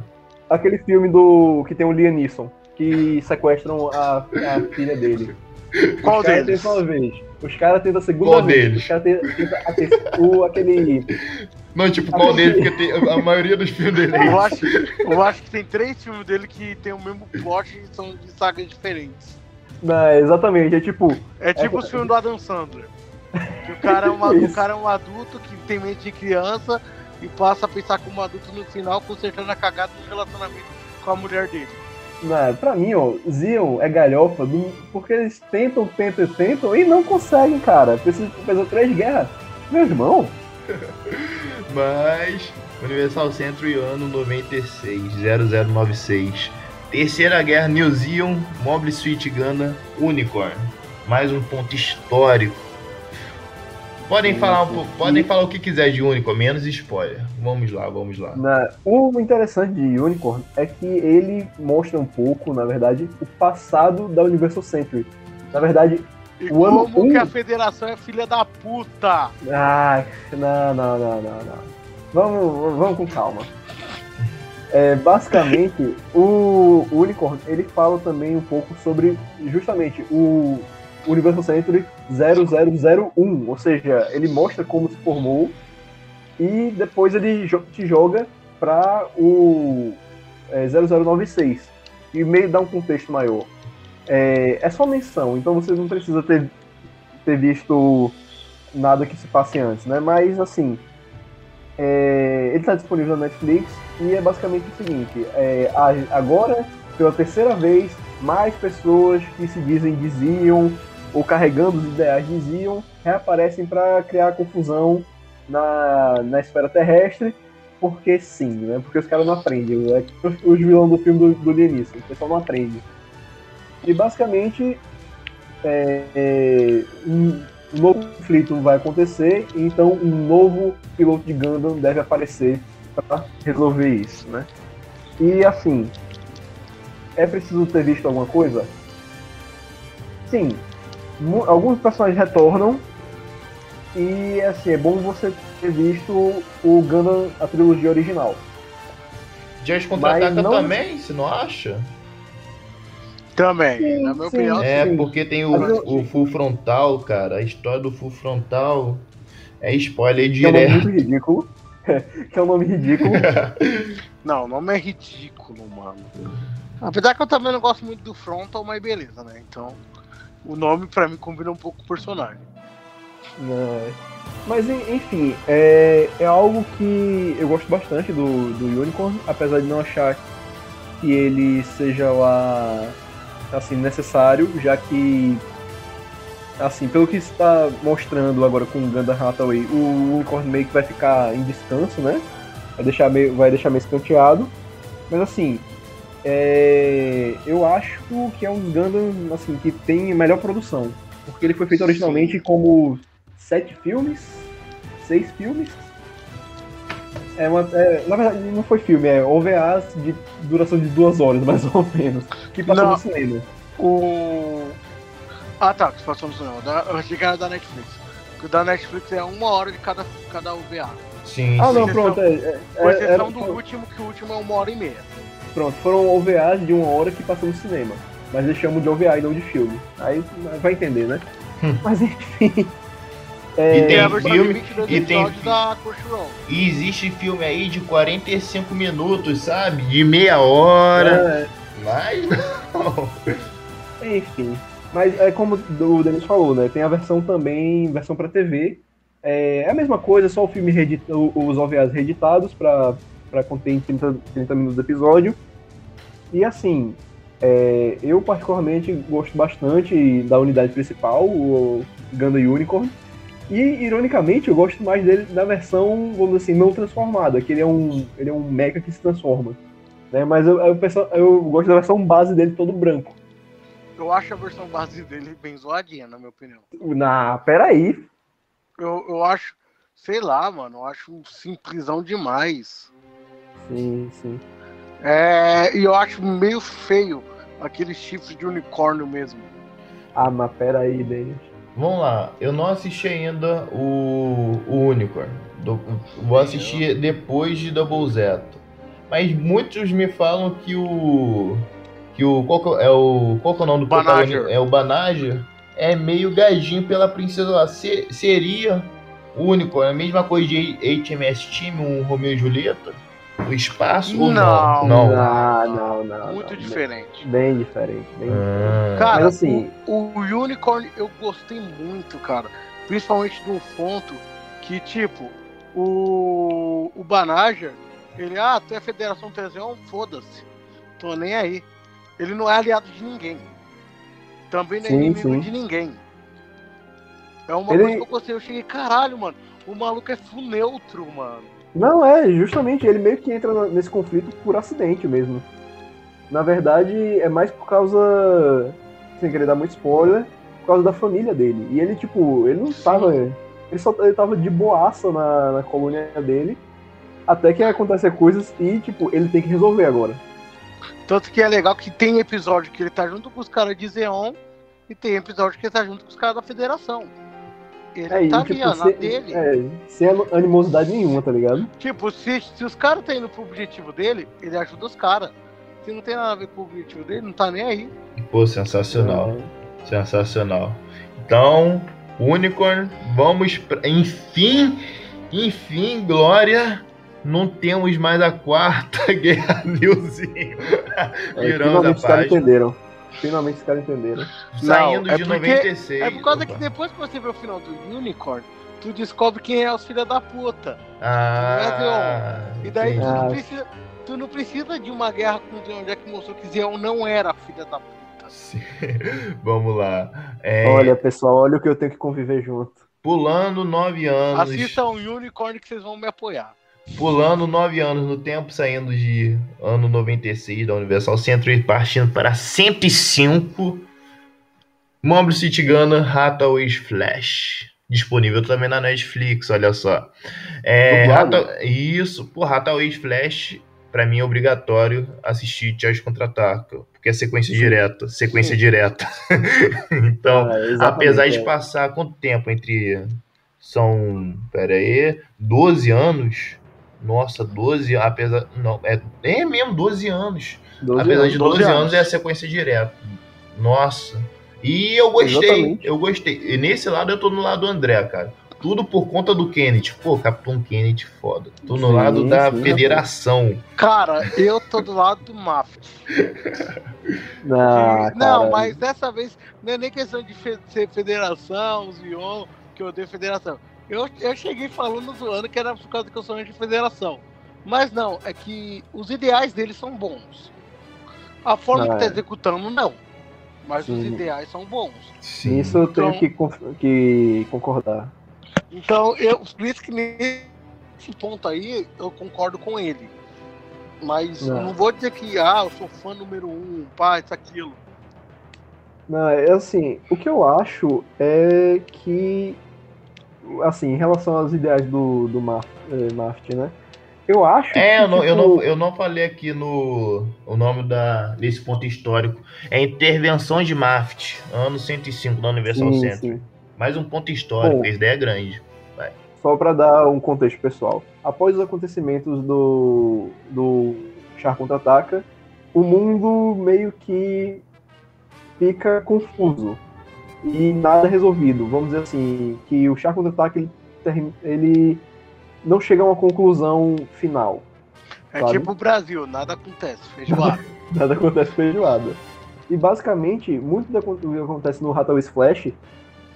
Aquele filme do que tem o Liam Neeson, que sequestram a, a filha dele. Qual os deles? tentam uma vez. Os caras tentam a segunda Qual vez. deles? Os caras tentam a ter- o, aquele. Não, tipo, qual dele? Porque tem, a maioria dos filmes dele é Eu isso. acho, eu acho que tem três filmes dele que tem o mesmo plot e são de sagas diferentes. Não, exatamente, é tipo. É tipo É, os filmes do Adam Sandler. Que o cara, é uma- o cara é um adulto que tem mente de criança e passa a pensar como adulto no final, consertando a cagada no relacionamento com a mulher dele. Não, pra mim, ó, Zion é galhofa do- porque eles tentam, tentam, tentam e não conseguem, cara. Precisa fazer três guerras. Meu irmão, Mas Universal Century ano 96, 0096. Terceira Guerra New Zeon, Mobile Suit Gundam, Unicorn. Mais um ponto histórico. Podem falar, um podem falar o que quiser de Unicorn, menos spoiler. Vamos lá, vamos lá. na- o interessante de Unicorn é que ele mostra um pouco, na verdade, o passado da Universal Century. Na verdade, E O ano como um- que a federação é filha da puta? Ah, não, não, não, não, não. Vamos, vamos com calma. É, basicamente, o Unicorn, ele fala também um pouco sobre justamente o Universal Century 0001, ou seja, ele mostra como se formou e depois ele te joga para o é, 0096 e meio dá um contexto maior. É, é só menção, então você não precisa ter, ter visto nada que se passe antes, né? Mas assim, é, ele está disponível na Netflix e é basicamente o seguinte: é, agora, pela terceira vez, mais pessoas que se dizem diziam ou carregando os ideais diziam reaparecem para criar confusão na, na esfera terrestre. Porque sim, né? Porque os caras não aprendem. É que os, vilões do filme do, do Lianisson, o pessoal não aprende. E basicamente é, é, um novo conflito vai acontecer, então um novo piloto de Gundam deve aparecer para resolver isso, né? E assim, é preciso ter visto alguma coisa? Sim, alguns personagens retornam e assim é bom você ter visto o Gundam a trilogia original. Jazz Contra-Ataca não- também, você não acha? Também, Sim, na minha sim. opinião. É, sim. porque tem o, Mas eu- o Full Frontal, cara. A história do Full Frontal é spoiler Que é um nome direto. ridículo. que é um nome ridículo. Não, o nome é ridículo, mano. Apesar que eu também não gosto muito do Frontal, mas beleza, né? Então, o nome pra mim combina um pouco com o personagem. Né? Mas en- enfim, é, é algo que eu gosto bastante do, do Unicorn, apesar de não achar que ele seja lá assim necessário, já que assim, pelo que está mostrando agora com o Gundam Hathaway, o Unicorn meio que vai ficar em descanso, né? Vai deixar meio, vai deixar meio escanteado. Mas assim, é, eu acho que é um Gundam assim, que tem melhor produção. Porque ele foi feito originalmente como sete filmes, seis filmes. É uma, é, na verdade, não foi filme, é OVAs de duração de duas horas, mais ou menos, que passou Não. no cinema. O. Ah tá, que passou no cinema. Da- Eu achei que era da Netflix. O da Netflix é uma hora de cada, cada OVA. Sim, Ah, sim. não, exceção- pronto, é, é, Com é, exceção era- do último, que o último é uma hora e meia. pronto, foram OVAs de uma hora que passou no cinema, mas eles chamam de OVA e não de filme. Aí vai entender, né? Hum. Mas enfim. E É, tem a versão filme- de 22 e tem. E existe filme aí de 45 minutos, sabe? De meia hora. é, Mas não. Enfim. Mas é como o Denis falou, né? Tem a versão também, versão pra TV. É a mesma coisa, só o filme reedita, os OVAs reeditados pra, pra conter em 30, 30 minutos do episódio. E assim, é, eu particularmente gosto bastante da unidade principal, o Gundam Unicorn. E, ironicamente, eu gosto mais dele da versão, vamos dizer assim, não transformada, que ele é um, ele é um mecha que se transforma. Né? Mas eu, eu, penso- eu gosto da versão base dele todo branco. Eu acho a versão base dele bem zoadinha, na minha opinião. Na, peraí. Eu, eu acho, sei lá, mano, eu acho um simplesão demais. Sim, sim. É, e eu acho meio feio aquele chifre de unicórnio mesmo. Ah, mas peraí, Denis. Vamos lá, eu não assisti ainda o, o Unicorn. Do- vou assistir depois de Double Zeta. Mas muitos me falam que o. Que o. Qual que é o. Qual que é o nome do Banager. É o Banager. É meio gadinho pela princesa lá. Se- seria o Unicorn, a mesma coisa de HMS Team, um Romeo e Julieta? O espaço ou não? Não. Não, não, não. Muito não. diferente. Bem diferente. Bem Ah, Cara, Mas assim- o, o Unicorn eu gostei muito, cara. Principalmente do ponto que, tipo, o, o Banager, ele, ah, tu é Federação Teseon, foda-se. Tô nem aí. Ele não é aliado de ninguém. Também não é Sim, inimigo sim. de ninguém. É uma Ele- coisa que eu gostei. Eu cheguei, caralho, mano. O maluco é full neutro, mano. Não, é, justamente, ele meio que entra nesse conflito por acidente mesmo. Na verdade, é mais por causa. Sem querer dar muito spoiler, por causa da família dele. E ele, tipo, ele não tava. Ele só ele tava de boaça na, na colônia dele. Até que acontecem coisas e, tipo, ele tem que resolver agora. Tanto que é legal que tem episódio que ele tá junto com os caras de Zeon e tem episódio que ele tá junto com os caras da federação. Ele É, e, tá ali, tipo, ó, na sem, dele. é, sem animosidade nenhuma, tá ligado? Tipo, se, se os caras estão indo pro objetivo dele, ele ajuda os caras. Se não tem nada a ver com o objetivo dele, não tá nem aí. Pô, sensacional. É. Sensacional. Então, Unicorn, vamos pra... enfim, enfim, Glória, não temos mais a quarta Guerra Nilzinho. É, Viramos a os caras página. entenderam. Finalmente os caras entenderam. Saindo Não, é de porque- 96. É por causa Opa. que depois que você vê o final do Unicorn, tu descobre quem é os filha da puta. Ah, E daí tu não, precisa, tu não precisa de uma guerra com o Zeon, já que mostrou que Zeon não era filha da puta. Sim. Vamos lá. É, Olha, pessoal, olha o que eu tenho que conviver junto. Pulando nove anos. Assistam o Unicorn que vocês vão me apoiar. Pulando nove anos no tempo, saindo de ano 96 da Universal Century e partindo para 105. Mombro City Gunner Hathaways Flash. Disponível também na Netflix, olha só. É, Isso, pô, Hathaways Flash, pra mim é obrigatório assistir Charles Contra-Ataca, porque é sequência Sim. direta, sequência Sim. direta. então, Ah, Apesar de é. passar quanto tempo entre. São. Pera aí. 12 anos. Nossa, 12. Apesar. Não, é, é mesmo, 12 anos. 12 apesar anos. de 12, 12 anos. anos. é a sequência direta. Nossa. E eu gostei. Exatamente. Eu gostei. E nesse lado eu tô no lado do André, cara. Tudo por conta do Kennedy. Pô, Capitão Kennedy, foda. Tô no Sim, lado da sim, federação. Cara, eu tô do lado do Maft. Ah, não, cara. mas dessa vez não é nem questão de fe- ser federação, Zion, que eu odeio federação. Eu, eu cheguei falando zoando que era por causa que eu sou anti-federação. Mas não, é que os ideais deles são bons. A forma Ah, que tá é. executando, não. Mas os Sim. ideais são bons. Sim. Isso eu tenho Então- que, que concordar. Então, eu, por isso que nesse ponto aí eu concordo com ele. Mas Não. não vou dizer que, ah, eu sou fã número um, pá, isso, aquilo. Não, é assim, o que eu acho é que, assim, em relação aos ideais do, do Maf- eh, Maft, né? Eu acho É, que, eu não, eu, tipo, não, eu não falei aqui no o nome da, desse ponto histórico. É Intervenção de Maft, ano 105 da Universal sim, Center. sim. Mais um ponto histórico, Bom. essa ideia é grande. Só para dar um contexto pessoal. Após os acontecimentos do, do Char Contra-Ataca, o mundo meio que fica confuso e nada resolvido. Vamos dizer assim, que o Char Contra-Ataca ele, ele não chega a uma conclusão final. É Sabe? tipo o Brasil, nada acontece, feijoada. Nada acontece feijoada. E basicamente, muito do que acontece no Hathaway's Flash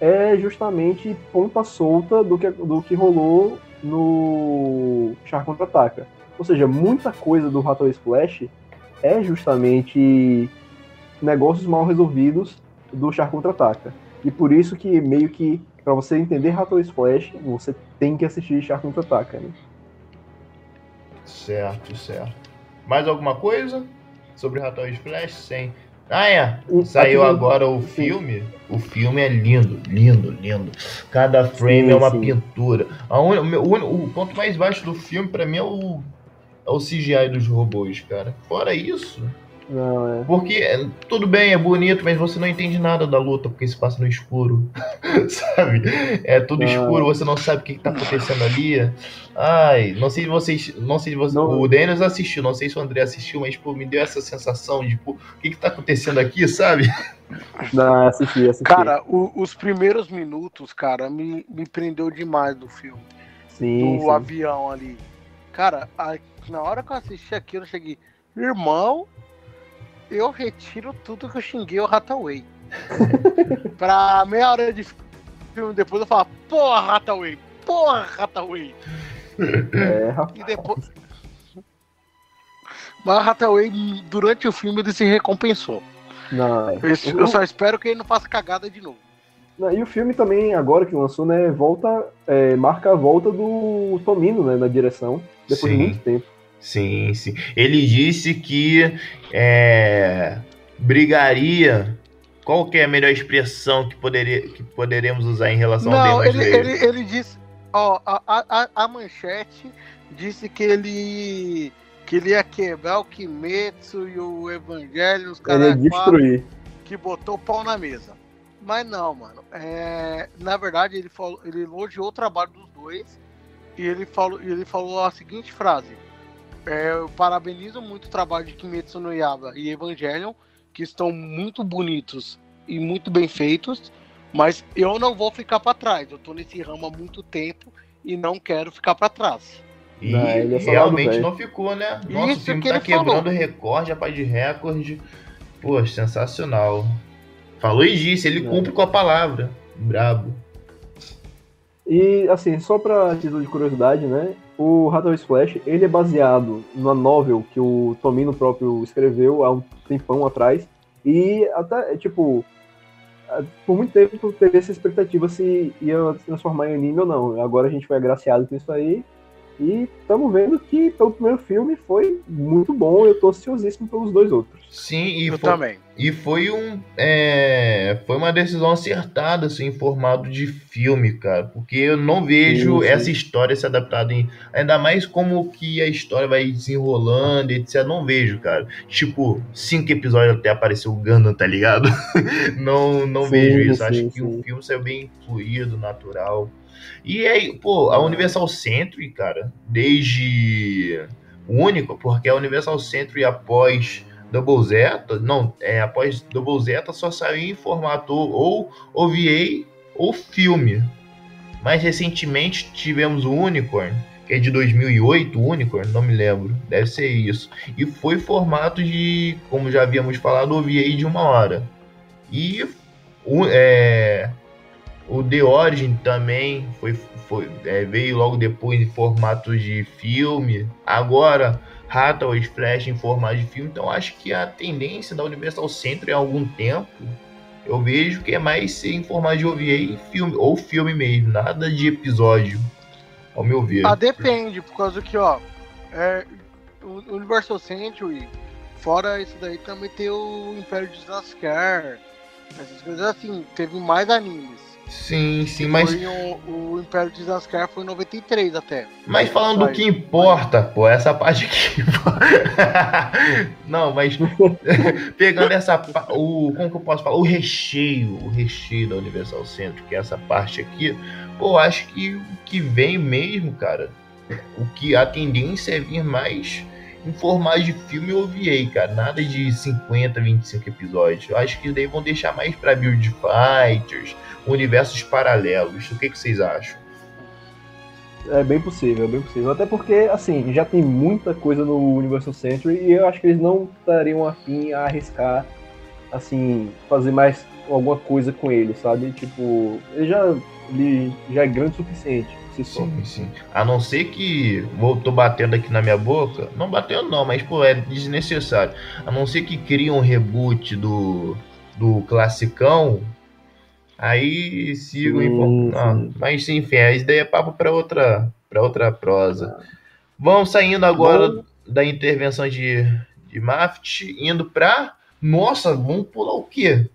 é justamente ponta solta do que, do que rolou no Char Contra-Ataca. Ou seja, muita coisa do Hathaway's Flash é justamente negócios mal resolvidos do Char Contra-Ataca. E por isso que meio que, pra você entender Hathaway's Flash, você tem que assistir Char Contra-Ataca, né? Certo, certo. Mais alguma coisa sobre Ratões Flash? Sem. Ah, é. Saiu agora o filme. O filme é lindo, lindo, lindo. Cada frame Sim, é uma sim. pintura. A un- o, meu- o- o ponto mais baixo do filme, pra mim, é o, é o CGI dos robôs, cara. Fora isso. Não, é. Porque é, tudo bem, é bonito, mas você não entende nada da luta porque se passa no escuro. sabe? É tudo Ah. escuro, você não sabe o que, que tá acontecendo ali. Ai, não sei se vocês. Não sei se você. Não. O Denis assistiu, não sei se o André assistiu, mas pô, me deu essa sensação de, pô, o que, que tá acontecendo aqui, sabe? Não, assisti, assisti. Cara, o- os primeiros minutos, cara, me, me prendeu demais do filme. sim, do sim. avião ali. Cara, a- na hora que eu assisti aquilo, eu cheguei, irmão, eu retiro tudo que eu xinguei o Hathaway. pra meia hora de filme depois eu falo, porra, Hathaway, porra, Hathaway. É, rapaz. E depois. Mas Hathaway, durante o filme, ele se recompensou. Não. Eu, eu só espero que ele não faça cagada de novo. Não, E o filme também, agora que lançou, né, volta, é, marca a volta do Tomino, né, na direção, depois Sim. de muito tempo. Sim, sim. Ele disse que é, brigaria. Qual que é a melhor expressão que, poderia, que poderemos usar em relação ao Não, Demon ele, ele, ele disse. Ó, a, a, a manchete disse que ele. que ele ia quebrar o Kimetsu e o Evangelho, os caras destruir. que botou o pau na mesa. Mas não, mano. É, na verdade, ele, falou, ele elogiou o trabalho dos dois e ele falou, e ele falou a seguinte frase: é, Eu parabenizo muito o trabalho de Kimetsu no Yaba e Evangelion, que estão muito bonitos e muito bem feitos, mas eu não vou ficar pra trás. Eu tô nesse ramo há muito tempo e não quero ficar pra trás. E Não, ele é realmente não ficou, né? Nosso Isso filme que tá ele falou. quebrando recorde, rapaz de recorde. Pô, sensacional. Falou e disse, ele É. cumpre com a palavra. Brabo. E, assim, só pra título de curiosidade, né, o Hathaway Splash, ele é baseado numa novel que o Tomino próprio escreveu há um tempão atrás, e até, tipo, por muito tempo teve essa expectativa se ia se transformar em anime ou não. Agora a gente foi agraciado com isso aí, e estamos vendo que pelo primeiro filme foi muito bom, eu tô ansiosíssimo pelos dois outros. Sim, e eu foi, também. e foi um. é, foi uma decisão acertada, assim, em formato de filme, cara. Porque eu não vejo Sim, sim. essa história se adaptada em. Ainda mais como que a história vai desenrolando, etc. Não vejo, cara. Tipo, cinco episódios até aparecer o Gundam, tá ligado? não não Sim, vejo isso. Acho sim, que o filme saiu bem fluido, natural. E aí, pô, a Universal Century, cara, desde o único, porque a Universal Century após Double Zeta, não, é, após Double Zeta só saiu em formato ou OVA ou filme. Mais recentemente tivemos o Unicorn, que é de 2008, o Unicorn, não me lembro, deve ser isso. E foi formato de, como já havíamos falado, OVA de uma hora. E é, o The Origin também foi, foi, é, veio logo depois em formato de filme. Agora, Hathaway Flash em formato de filme. Então, acho que a tendência da Universal Century há algum tempo eu vejo que é mais ser em formato de OVA filme, ou filme mesmo, nada de episódio, ao meu ver. Ah, depende, por causa que, ó, é, o Universal Century, fora isso daí, também tem o Império de Zaskar, essas coisas assim, teve mais animes. Sim, sim, mas, o, o Império de Zaskar foi em 93 até. mas falando do que importa, pô, essa parte aqui. Não, mas pegando essa o como que eu posso falar? O recheio, o recheio da Universal Centro, que é essa parte aqui, pô, acho que o que vem mesmo, cara, o que a tendência é vir mais em formato de filme ou VA, cara, nada de 50, 25 episódios. Eu acho que daí vão deixar mais pra Build Fighters, universos paralelos. O que, que vocês acham? É bem possível, é bem possível. Até porque, assim, já tem muita coisa no Universal Century e eu acho que eles não estariam afim a arriscar, assim, fazer mais alguma coisa com ele, sabe? Tipo, ele já, ele já é grande o suficiente. Por si só. Sim, sim. A não ser que. Vou, tô batendo aqui na minha boca. Não batendo, não, mas, pô, é desnecessário. A não ser que crie um reboot do, do classicão. Aí sigam Sim. Ah, sim. mas enfim, isso daí é papo pra outra, pra outra prosa. Vamos saindo agora Bom. da intervenção de, de Maft, indo pra. Nossa, vamos pular o quê?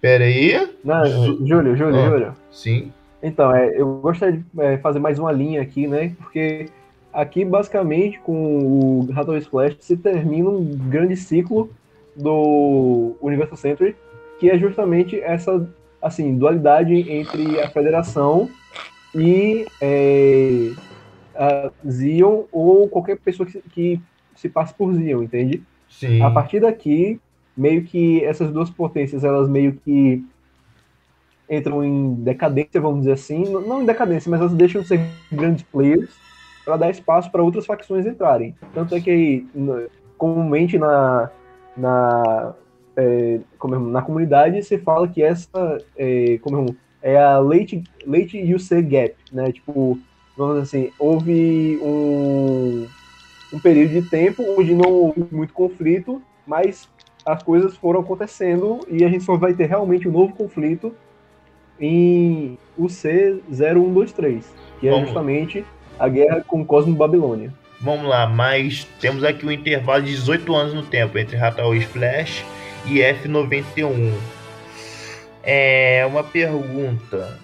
Pera aí. Não, Júlio, Júlio, Ah. Júlio. Sim. Então, é, eu gostaria de é, fazer mais uma linha aqui, né? Porque aqui, basicamente, com o Hathaway Splash, se termina um grande ciclo do Universal Century, que é justamente essa assim, dualidade entre a Federação e é, a Zion ou qualquer pessoa que, que se passe por Zion, entende? Sim. A partir daqui, meio que essas duas potências, elas meio que entram em decadência, vamos dizer assim. Não em decadência, mas elas deixam de ser grandes players para dar espaço para outras facções entrarem. Tanto é que, comumente na, na, é, como é, na comunidade, se fala que essa é, como é, é a late, late UC gap, né? Tipo, vamos dizer assim, houve um, um período de tempo onde não houve muito conflito, mas as coisas foram acontecendo e a gente só vai ter realmente um novo conflito em o C0123, que é Vamos. justamente a guerra com Cosmo Babilônia. Vamos lá, mas temos aqui um intervalo de 18 anos no tempo entre Hathaway Flash e F91. É uma pergunta.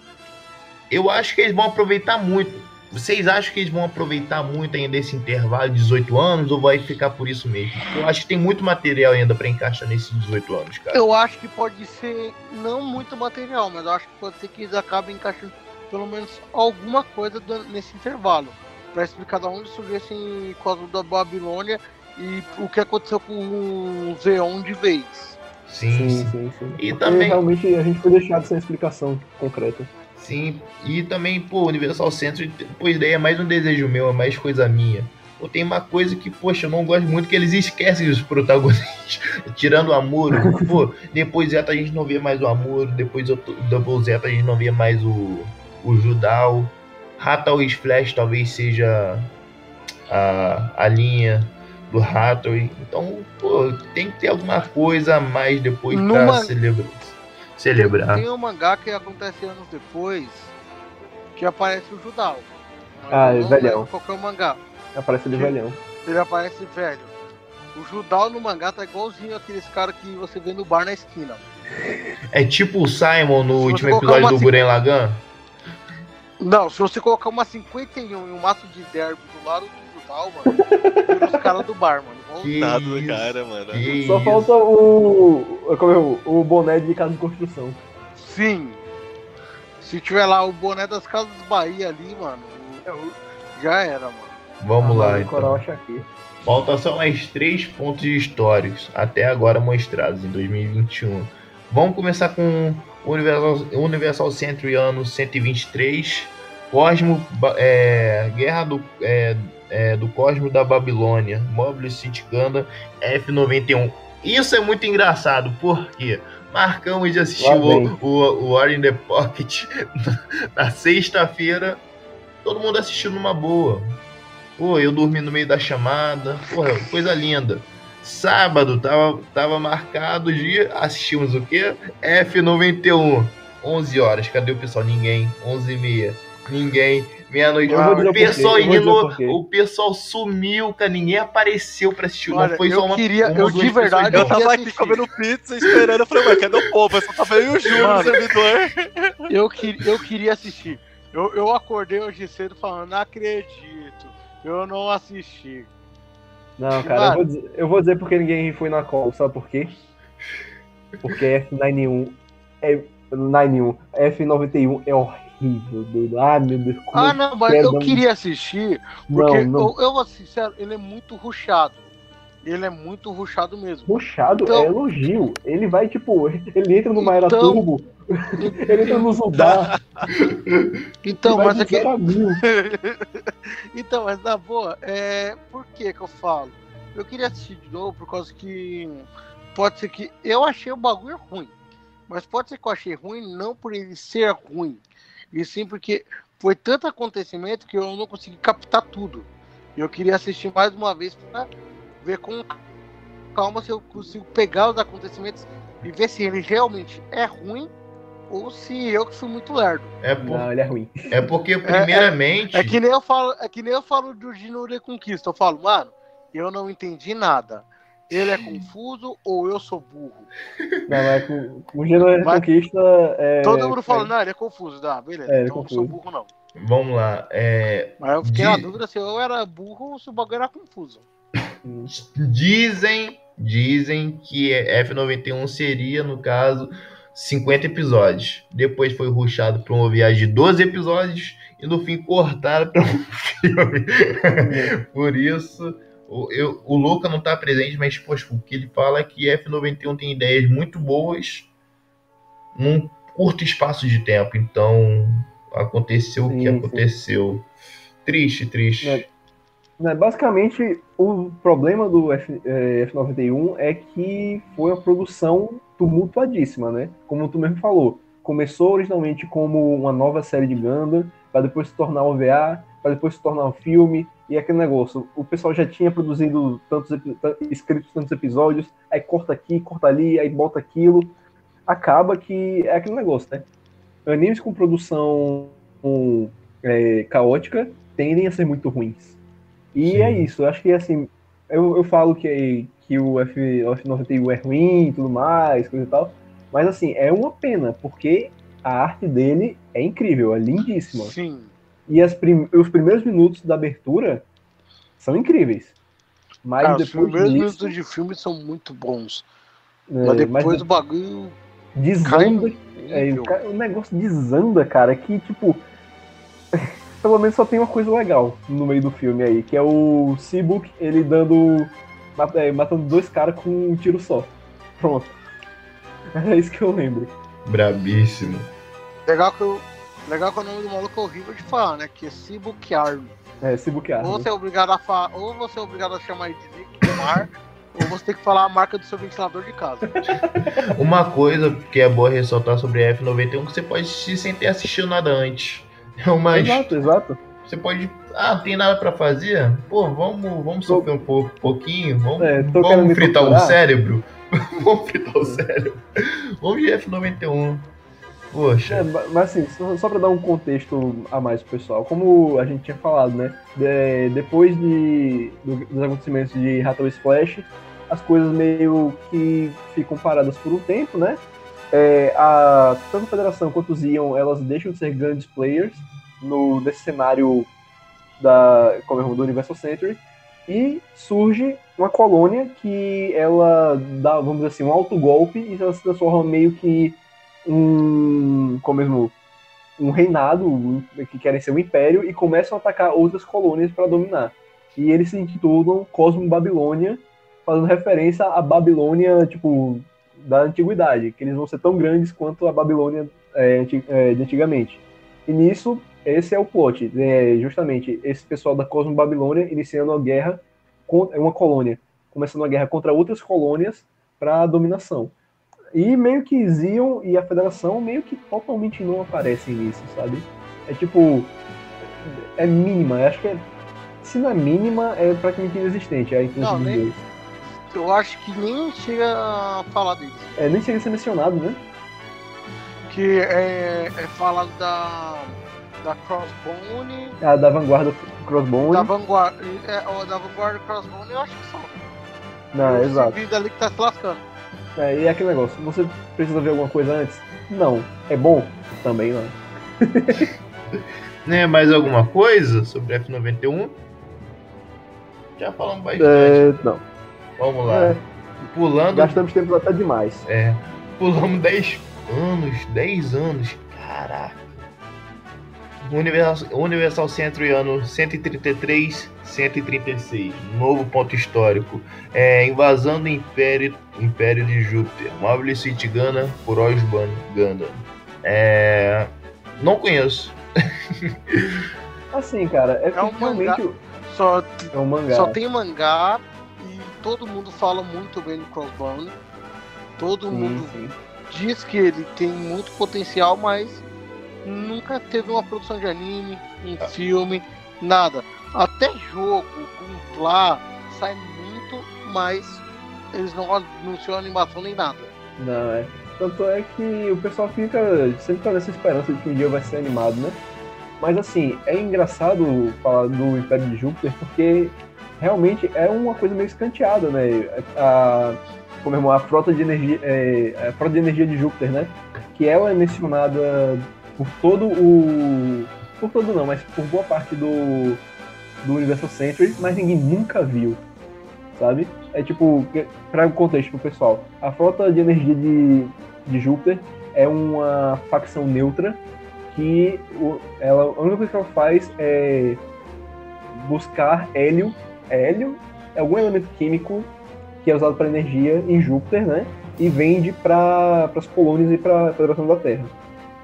Eu acho que eles vão aproveitar muito. Vocês acham que eles vão aproveitar muito ainda esse intervalo de 18 anos ou vai ficar por isso mesmo? Eu acho que tem muito material ainda pra encaixar nesses 18 anos, cara. Eu acho que pode ser não muito material, mas eu acho que pode ser que eles acabem encaixando pelo menos alguma coisa do- nesse intervalo. Pra explicar de onde surgiu esse Cosmo da Babilônia e o que aconteceu com o Zeon de vez. Sim, Sim, sim. sim, sim. E Porque também- realmente a gente foi deixado sem explicação concreta. Sim, e também, pô, Universal Century, pois daí é mais um desejo meu, é mais coisa minha. Pô, tem uma coisa que, poxa, eu não gosto muito, que eles esquecem os protagonistas, tirando o Amuro. Pô, depois Zeta a gente não vê mais o Amuro, depois o Double Zeta a gente não vê mais o, o Judal. Hathaway Flash talvez seja a, a linha do Hathaway. Então, pô, tem que ter alguma coisa a mais depois pra Numa- celebrar. Celebrar. Tem um mangá que acontece anos depois que aparece o Judal. Mas Ah, não velhão. lembro Qual que é o mangá? Aparece Sim. velhão. Ele aparece velho. O Judal no mangá tá igualzinho aqueles caras que você vê no bar na esquina. É tipo o Simon no último episódio do Guren Lagan? Não, se você colocar uma 51 e um maço de derby do lado do Judal, mano, vira os caras do bar, mano. Coitado do cara, mano. que Só isso. falta o, como é, o. o boné de casa de construção. Sim. Se tiver lá o boné das Casas Bahia ali, mano, já era, mano. Vamos lá, então. acha aqui. Falta só mais três pontos históricos, até agora mostrados, em 2021. Vamos começar com o Universal, Universal Century ano 123. Cosmo, é, Guerra do, é, é, do Cosmo da Babilônia. Mobile City Gundam F91. Isso é muito engraçado, porque marcamos de assistir o, o, o War in the Pocket na sexta-feira. Todo mundo assistiu numa boa. Pô, eu dormi no meio da chamada. Porra, coisa linda. Sábado tava, tava marcado dia. Assistimos o quê? F91. 11 horas. Cadê o pessoal? Ninguém. 11 e meia. Ninguém. Meia-noite. Eu dizer o pessoal eu o pessoal sumiu, cara. Ninguém apareceu pra assistir. Olha, não foi eu só uma. queria- uma eu de verdade, Eu tava aqui comendo pizza esperando, eu falei, mas cadê o povo? Só tava eu e o Júlio no servidor. Eu, que, eu queria assistir. Eu, eu acordei hoje cedo falando, não acredito. Eu não assisti. Não, cara, eu vou, dizer, eu vou dizer porque ninguém foi na call, sabe por quê? Porque F91 é. 91, F91 é horrível, doido. Ah, meu Deus. Ah, não, mas quero eu queria assistir, porque Não, não. Eu, eu vou ser sincero, ele é muito ruchado. Ele é muito ruchado mesmo. Puxado Então- é elogio. Ele vai, tipo, ele entra numa era Então- turbo, ele entra no Zudar, Então, mas é que, então, mas na boa, é, por que que eu falo? Eu queria assistir de novo por causa que pode ser que eu achei o bagulho ruim, mas pode ser que eu achei ruim não por ele ser ruim, e sim porque foi tanto acontecimento que eu não consegui captar tudo. E eu queria assistir mais uma vez para ver com calma se eu consigo pegar os acontecimentos e ver se ele realmente é ruim ou se eu que fui muito lerdo. É, por- Não, ele é ruim. é porque, primeiramente. É que nem eu falo, é que nem eu falo do Gino Reconquista. Eu falo, mano, eu não entendi nada. Ele é confuso ou eu sou burro? Não, mas com, com o Gênero Mas- Reconquista. É, Todo mundo é, fala, não, ele é confuso. Tá, beleza, É, é então eu não sou confuso. burro, não. Vamos lá. É, Mas eu fiquei De- na dúvida se eu era burro ou se o bagulho era confuso. Dizem, dizem que F91 seria, no caso, 50 episódios. Depois foi ruxado para uma viagem de 12 episódios e no fim cortaram para um filme. Por isso, o, eu, o Luca não tá presente, mas poxa, o que ele fala é que F91 tem ideias muito boas num curto espaço de tempo. Então, aconteceu o que Sim, sim. aconteceu. Triste, triste. É. Né, basicamente, o problema do F, eh, F91 é que foi uma produção tumultuadíssima, né? Como tu mesmo falou. Começou originalmente como uma nova série de Gundam, para depois se tornar OVA, para depois se tornar um filme, E aquele negócio, o pessoal já tinha produzido tantos escritos tantos episódios, aí corta aqui, corta ali, aí bota aquilo. Acaba que é aquele negócio, né? Animes com produção um, é, caótica tendem a ser muito ruins. E Sim. é isso, eu acho que assim, eu, eu falo que, que o F, o F91 é ruim e tudo mais, coisa e tal, mas assim, é uma pena, porque a arte dele é incrível, é lindíssima. Sim. E as prim- os primeiros minutos da abertura são incríveis. Mas Cara, os depois primeiros disso, minutos de filme são muito bons. é, mas mas depois o bagulho desanda, é, o, negócio desanda, cara, que tipo. Pelo menos só tem uma coisa legal no meio do filme aí, que é o Seabook, ele dando. é, matando dois caras com um tiro só. Pronto. É isso que eu lembro. Brabíssimo. Legal que, eu, legal que o nome do maluco é horrível de falar, né? Que é Sibuki Arm. É, Seabook Ou Army. você é obrigado a falar, ou você é obrigado a chamar ele de Nico do mar, ou você tem que falar a marca do seu ventilador de casa. Uma coisa que é boa ressaltar sobre a F91 é que você pode assistir sem ter assistido nada antes. É uma Exato, exato. Você pode. Ah, não tem nada pra fazer? Pô, vamos, vamos Tô- sofrer um pou- pouquinho. Vamos, É, vamos fritar o torturar. cérebro. vamos fritar o cérebro. Vamos de F91. Poxa. É, ma- mas assim, só, para dar um contexto a mais pro pessoal, como a gente tinha falado, né? de- depois de, do- dos acontecimentos de Hathaway Splash, as coisas meio que ficam paradas por um tempo, né? É, a, tanto a Federação quanto os Ion, elas deixam de ser grandes players no, nesse cenário da, como é, o do Universal Century e surge uma colônia que ela dá, vamos dizer assim, um autogolpe e ela se transforma meio que um, como mesmo, um reinado que querem ser um império e começam a atacar outras colônias para dominar. E eles se intitulam Cosmo Babilônia, fazendo referência à Babilônia, tipo, da antiguidade, que eles vão ser tão grandes quanto a Babilônia é, é, de antigamente. E nisso, esse é o plot, é justamente esse pessoal da Cosmo Babilônia iniciando uma guerra, com, uma colônia, começando uma guerra contra outras colônias para dominação. E meio que Zion e a Federação meio que totalmente não aparecem nisso, sabe? É tipo. É mínima, eu acho que é. Se não é mínima, é praticamente inexistente a influência Não, nem-. Eu acho que nem chega a falar disso. É, nem chega a ser mencionado, né? Que é, é falado da, da Crossbone, A da vanguarda Crossbone. da Vanguard, é, da Vanguard Crossbone, eu acho que só. Não, exato. civil ali que tá se lascando. É, e é aquele negócio, você precisa ver alguma coisa antes? Não. É bom? Também não. Né, mais alguma coisa sobre F91? Já falamos bastante. É, não. Vamos lá. É, Pulando. gastamos tempo até demais. É. Pulamos 10 anos. 10 anos. Caraca. Universal, Universal Centro ano 133, 136. Novo ponto histórico. É, invasão do Império, Império de Júpiter. Mobile City Gana por Osban Gundam. É, não conheço. Assim, cara, é, É um realmente Só, é um mangá. só tem mangá e todo mundo fala muito bem do Crossbone. Todo Sim, mundo sim. diz que ele tem muito potencial, mas nunca teve uma produção de anime, um filme, nada. Até jogo, com lá, sai muito, mas eles não anunciam animação nem nada. Não, é. Tanto é que o pessoal fica sempre com essa esperança de que um dia vai ser animado, né? Mas assim, é engraçado falar do Império de Júpiter porque realmente é uma coisa meio escanteada, né? A, como é, a frota de energia, é, a frota de energia de Júpiter, né? Que ela é mencionada por todo o, por todo não, mas por boa parte do do Universal Century, mas ninguém nunca viu, sabe? É tipo, para o contexto pro pessoal, a frota de energia de, de Júpiter é uma facção neutra que ela, a única coisa que ela faz é buscar hélio, hélio é algum elemento químico que é usado para energia em Júpiter, né? E vende para as colônias e para a Federação da Terra.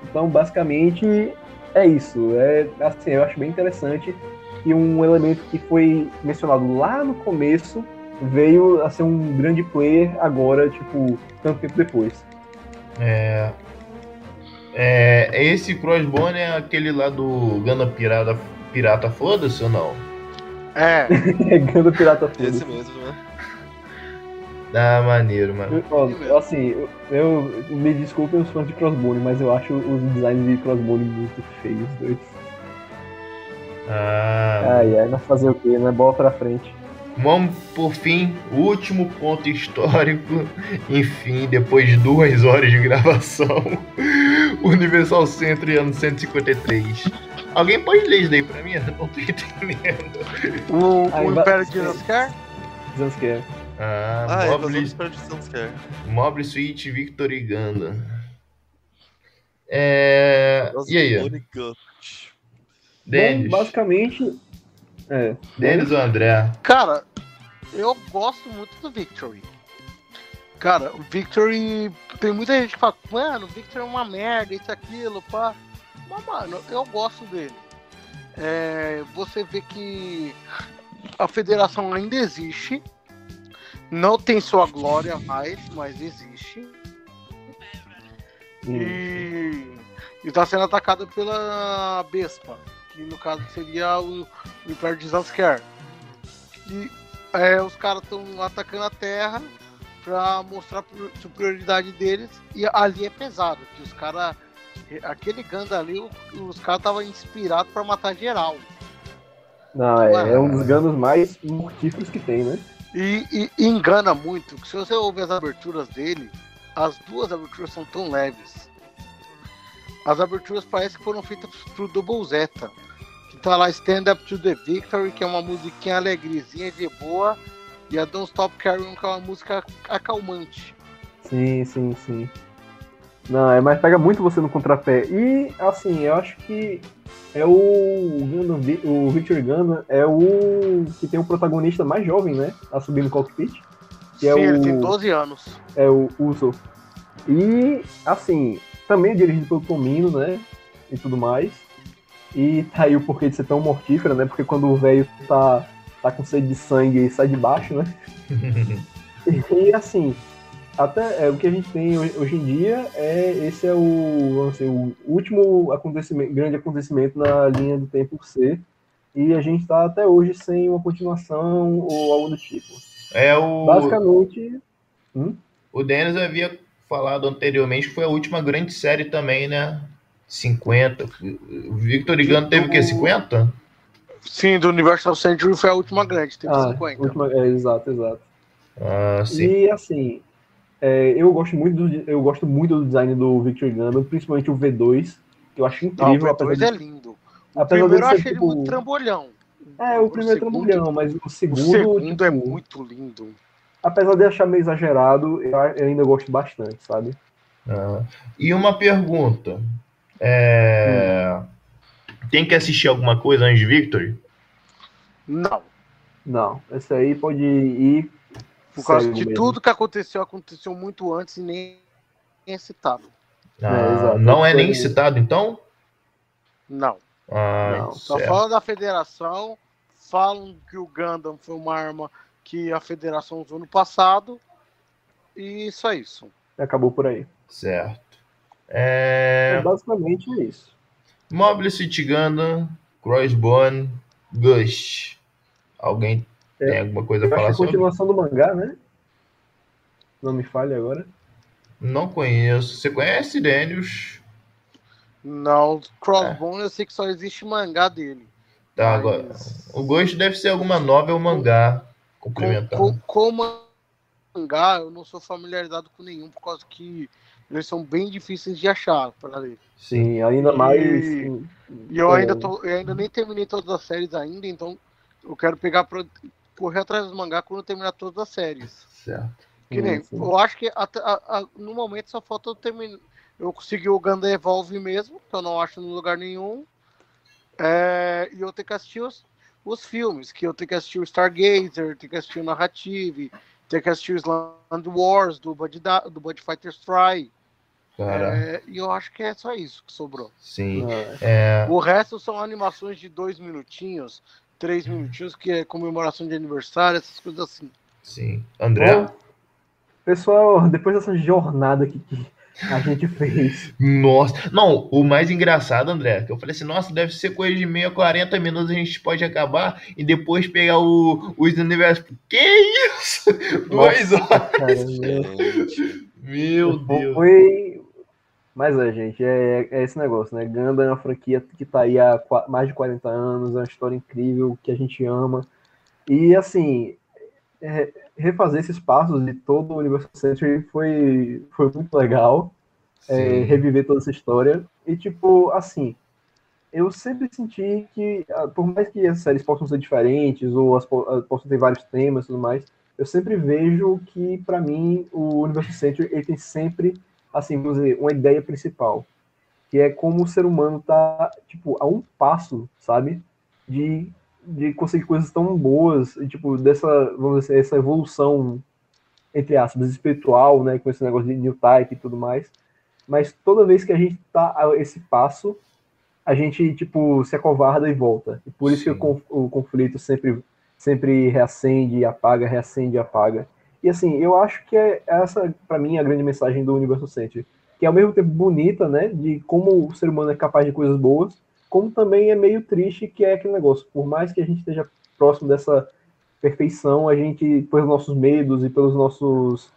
Então, basicamente, é isso. É assim, eu acho bem interessante que um elemento que foi mencionado lá no começo veio a ser um grande player agora, tipo, tanto tempo depois. É, é, esse Crossbone é aquele lá do Gana Pirata, Pirata Foda-se ou não? É, É Ganda Pirata Full. Esse mesmo, né? Ah, maneiro, mano. Ó, assim, eu, eu- me desculpem os fãs de Crossbone, mas eu acho os designs de Crossbone muito feios, dois. Ah, Ai, ai, mas fazer o quê, né? Bola pra frente. Vamos, por fim, o último ponto histórico. Enfim, depois de duas horas de gravação, Universal Centro ano 153. Alguém pode ler isso daí pra mim? Eu não tô entendendo. o, o Império de Lansker, Zansker. Ah, Ah, Mobile. Mobile Suite Victor e Ganda. É... E aí, Bom, Denis? basicamente. É. Denis ou André? cara, eu gosto muito do Victory. Cara, o Victory. Tem muita gente que fala, mano, o Victory é uma merda, isso, aquilo, pá. Mas, mano, eu gosto dele. É, você vê que a federação ainda existe. Não tem sua glória mais, mas existe. Hum. E está sendo atacada pela Bespa, que no caso seria o, o Império de Zansker. E é, os caras estão atacando a Terra para mostrar a superioridade deles. E ali é pesado, que os caras. Aquele Ganda ali, os caras estavam inspirados para matar geral. Não, é, é um dos ganos mais mortíferos que tem, né? E, e- engana muito, se você ouvir as aberturas dele, as duas aberturas são tão leves. As aberturas parecem que foram feitas pro Double Zeta. Que tá lá Stand Up to the Victory, que é uma musiquinha alegrezinha de boa, e a Don't Stop Carrying, que é uma música acalmante. Sim, sim, sim. Não, é, mas pega muito você no contrapé. E, assim, eu acho que é o o Victor Gundam é o que tem o protagonista mais jovem, né? A subir no cockpit. Que é Sim, ele o- tem 12 anos. É o Uso. E, assim, também é dirigido pelo Tomino, né? E tudo mais. E tá aí o porquê de ser tão mortífera, né? Porque quando o velho tá, tá com sede de sangue sai de baixo, né? E assim, até é, o que a gente tem hoje em dia é esse é o, vamos dizer, o último acontecimento, grande acontecimento na linha do tempo C. E a gente tá até hoje sem uma continuação ou algo do tipo. É o. Basicamente, O Denis havia falado anteriormente que foi a última grande série também, né? 50. O Victor e Ganda teve o quê? 50? Sim, do Universal Century foi a última grande, teve ah, 50. última, é, exato, exato. Ah, sim. E assim, é, eu gosto muito do, eu gosto muito do design do Victor Gundam, principalmente o V2, que eu acho Não, incrível, o apesar V2 de é lindo. O primeiro eu achei ele tipo, muito trambolhão. É, o primeiro segundo- trambolhão, mas o O segundo, segundo é tipo, muito lindo. apesar de achar meio exagerado, eu, eu ainda gosto bastante, sabe? Ah, E uma pergunta. É, Tem que assistir alguma coisa antes de Victory? Não. Não, esse aí pode ir. Por causa de mesmo. tudo que aconteceu, aconteceu muito antes e nem é citado. Ah, exato. não é nem citado, então? Não. Ah, Não, Só falam da federação, falam que o Gundam foi uma arma que a federação usou no passado. E só isso. Acabou por aí. certo. É... Basicamente é isso. Mobile City Gundam, Crossbone, Gush. Alguém É, tem alguma coisa a Eu acho que falar a sobre? continuação do mangá, né? Não me falhe agora. Não conheço. Você conhece, Daniels? Não, Crossbone eu sei que só existe mangá dele. Tá, Mas- agora. O Ghost deve ser alguma novel mangá Com, complementar. com, com mangá, eu não sou familiarizado com nenhum, por causa que eles são bem difíceis de achar para ler. Sim, ainda E- mais. E eu É. ainda tô, eu ainda nem terminei todas as séries ainda, então eu quero pegar correr atrás dos mangá quando terminar todas as séries. Certo. Que nem, eu acho que até- a- a- no momento só falta eu terminar. Eu consegui o Gundam Evolve mesmo, que eu não acho em lugar nenhum. É, e eu tenho que assistir os, os filmes, que eu tenho que assistir o Stargazer, tenho que assistir o Narrative, tenho que assistir o Sland Wars do Bud, Da- do Bud Fighters Try. Cara, É, e eu acho que é só isso que sobrou. sim. Ah, É, O resto são animações de dois minutinhos, três minutinhos, que é comemoração de aniversário, essas coisas assim. sim. André? Bom, pessoal, depois dessa jornada aqui que A gente fez. Nossa. Não, o mais engraçado, André, que eu falei assim, nossa, deve ser coisa de meia, 40 minutos a gente pode acabar e depois pegar o, os universos. Que isso? Duas Nossa, horas. cara. Meu Deus. Foi. Mas é, gente, é, é esse negócio, né? Gundam é uma franquia que tá aí há mais de 40 anos, é uma história incrível que a gente ama. E assim, é, refazer esses passos de todo o Universal Century foi, foi muito legal. é, reviver toda essa história. E, tipo, assim, eu sempre senti que, ah, por mais que as séries possam ser diferentes, ou as ah, possam ter vários temas e tudo mais, eu sempre vejo que, pra mim, o Universo Century ele tem sempre, assim, vamos dizer, uma ideia principal, que é como o ser humano tá, tipo, a um passo, sabe, de, de conseguir coisas tão boas, e, tipo, dessa, vamos dizer, essa evolução, entre aspas, espiritual, né, com esse negócio de new type e tudo mais, mas toda vez que a gente tá a esse passo, a gente, tipo, se acovarda e volta. E por isso que o, Sim. conf- o conflito sempre, sempre reacende e apaga, reacende e apaga. E assim, eu acho que é essa, pra mim, a grande mensagem do Universo Century. Que é ao mesmo tempo bonita, né? De como o ser humano é capaz de coisas boas, como também é meio triste, que é aquele negócio. Por mais que a gente esteja próximo dessa perfeição, a gente, pelos nossos medos e pelos nossos,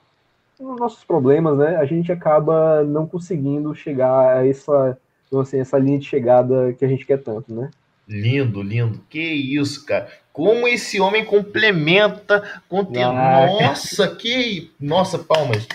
nossos problemas, né? A gente acaba não conseguindo chegar a essa, assim, essa linha de chegada que a gente quer tanto, né? Lindo, lindo. Que isso, cara. Como esse homem complementa conteúdo. Ah, Nossa, que. Nossa, palmas.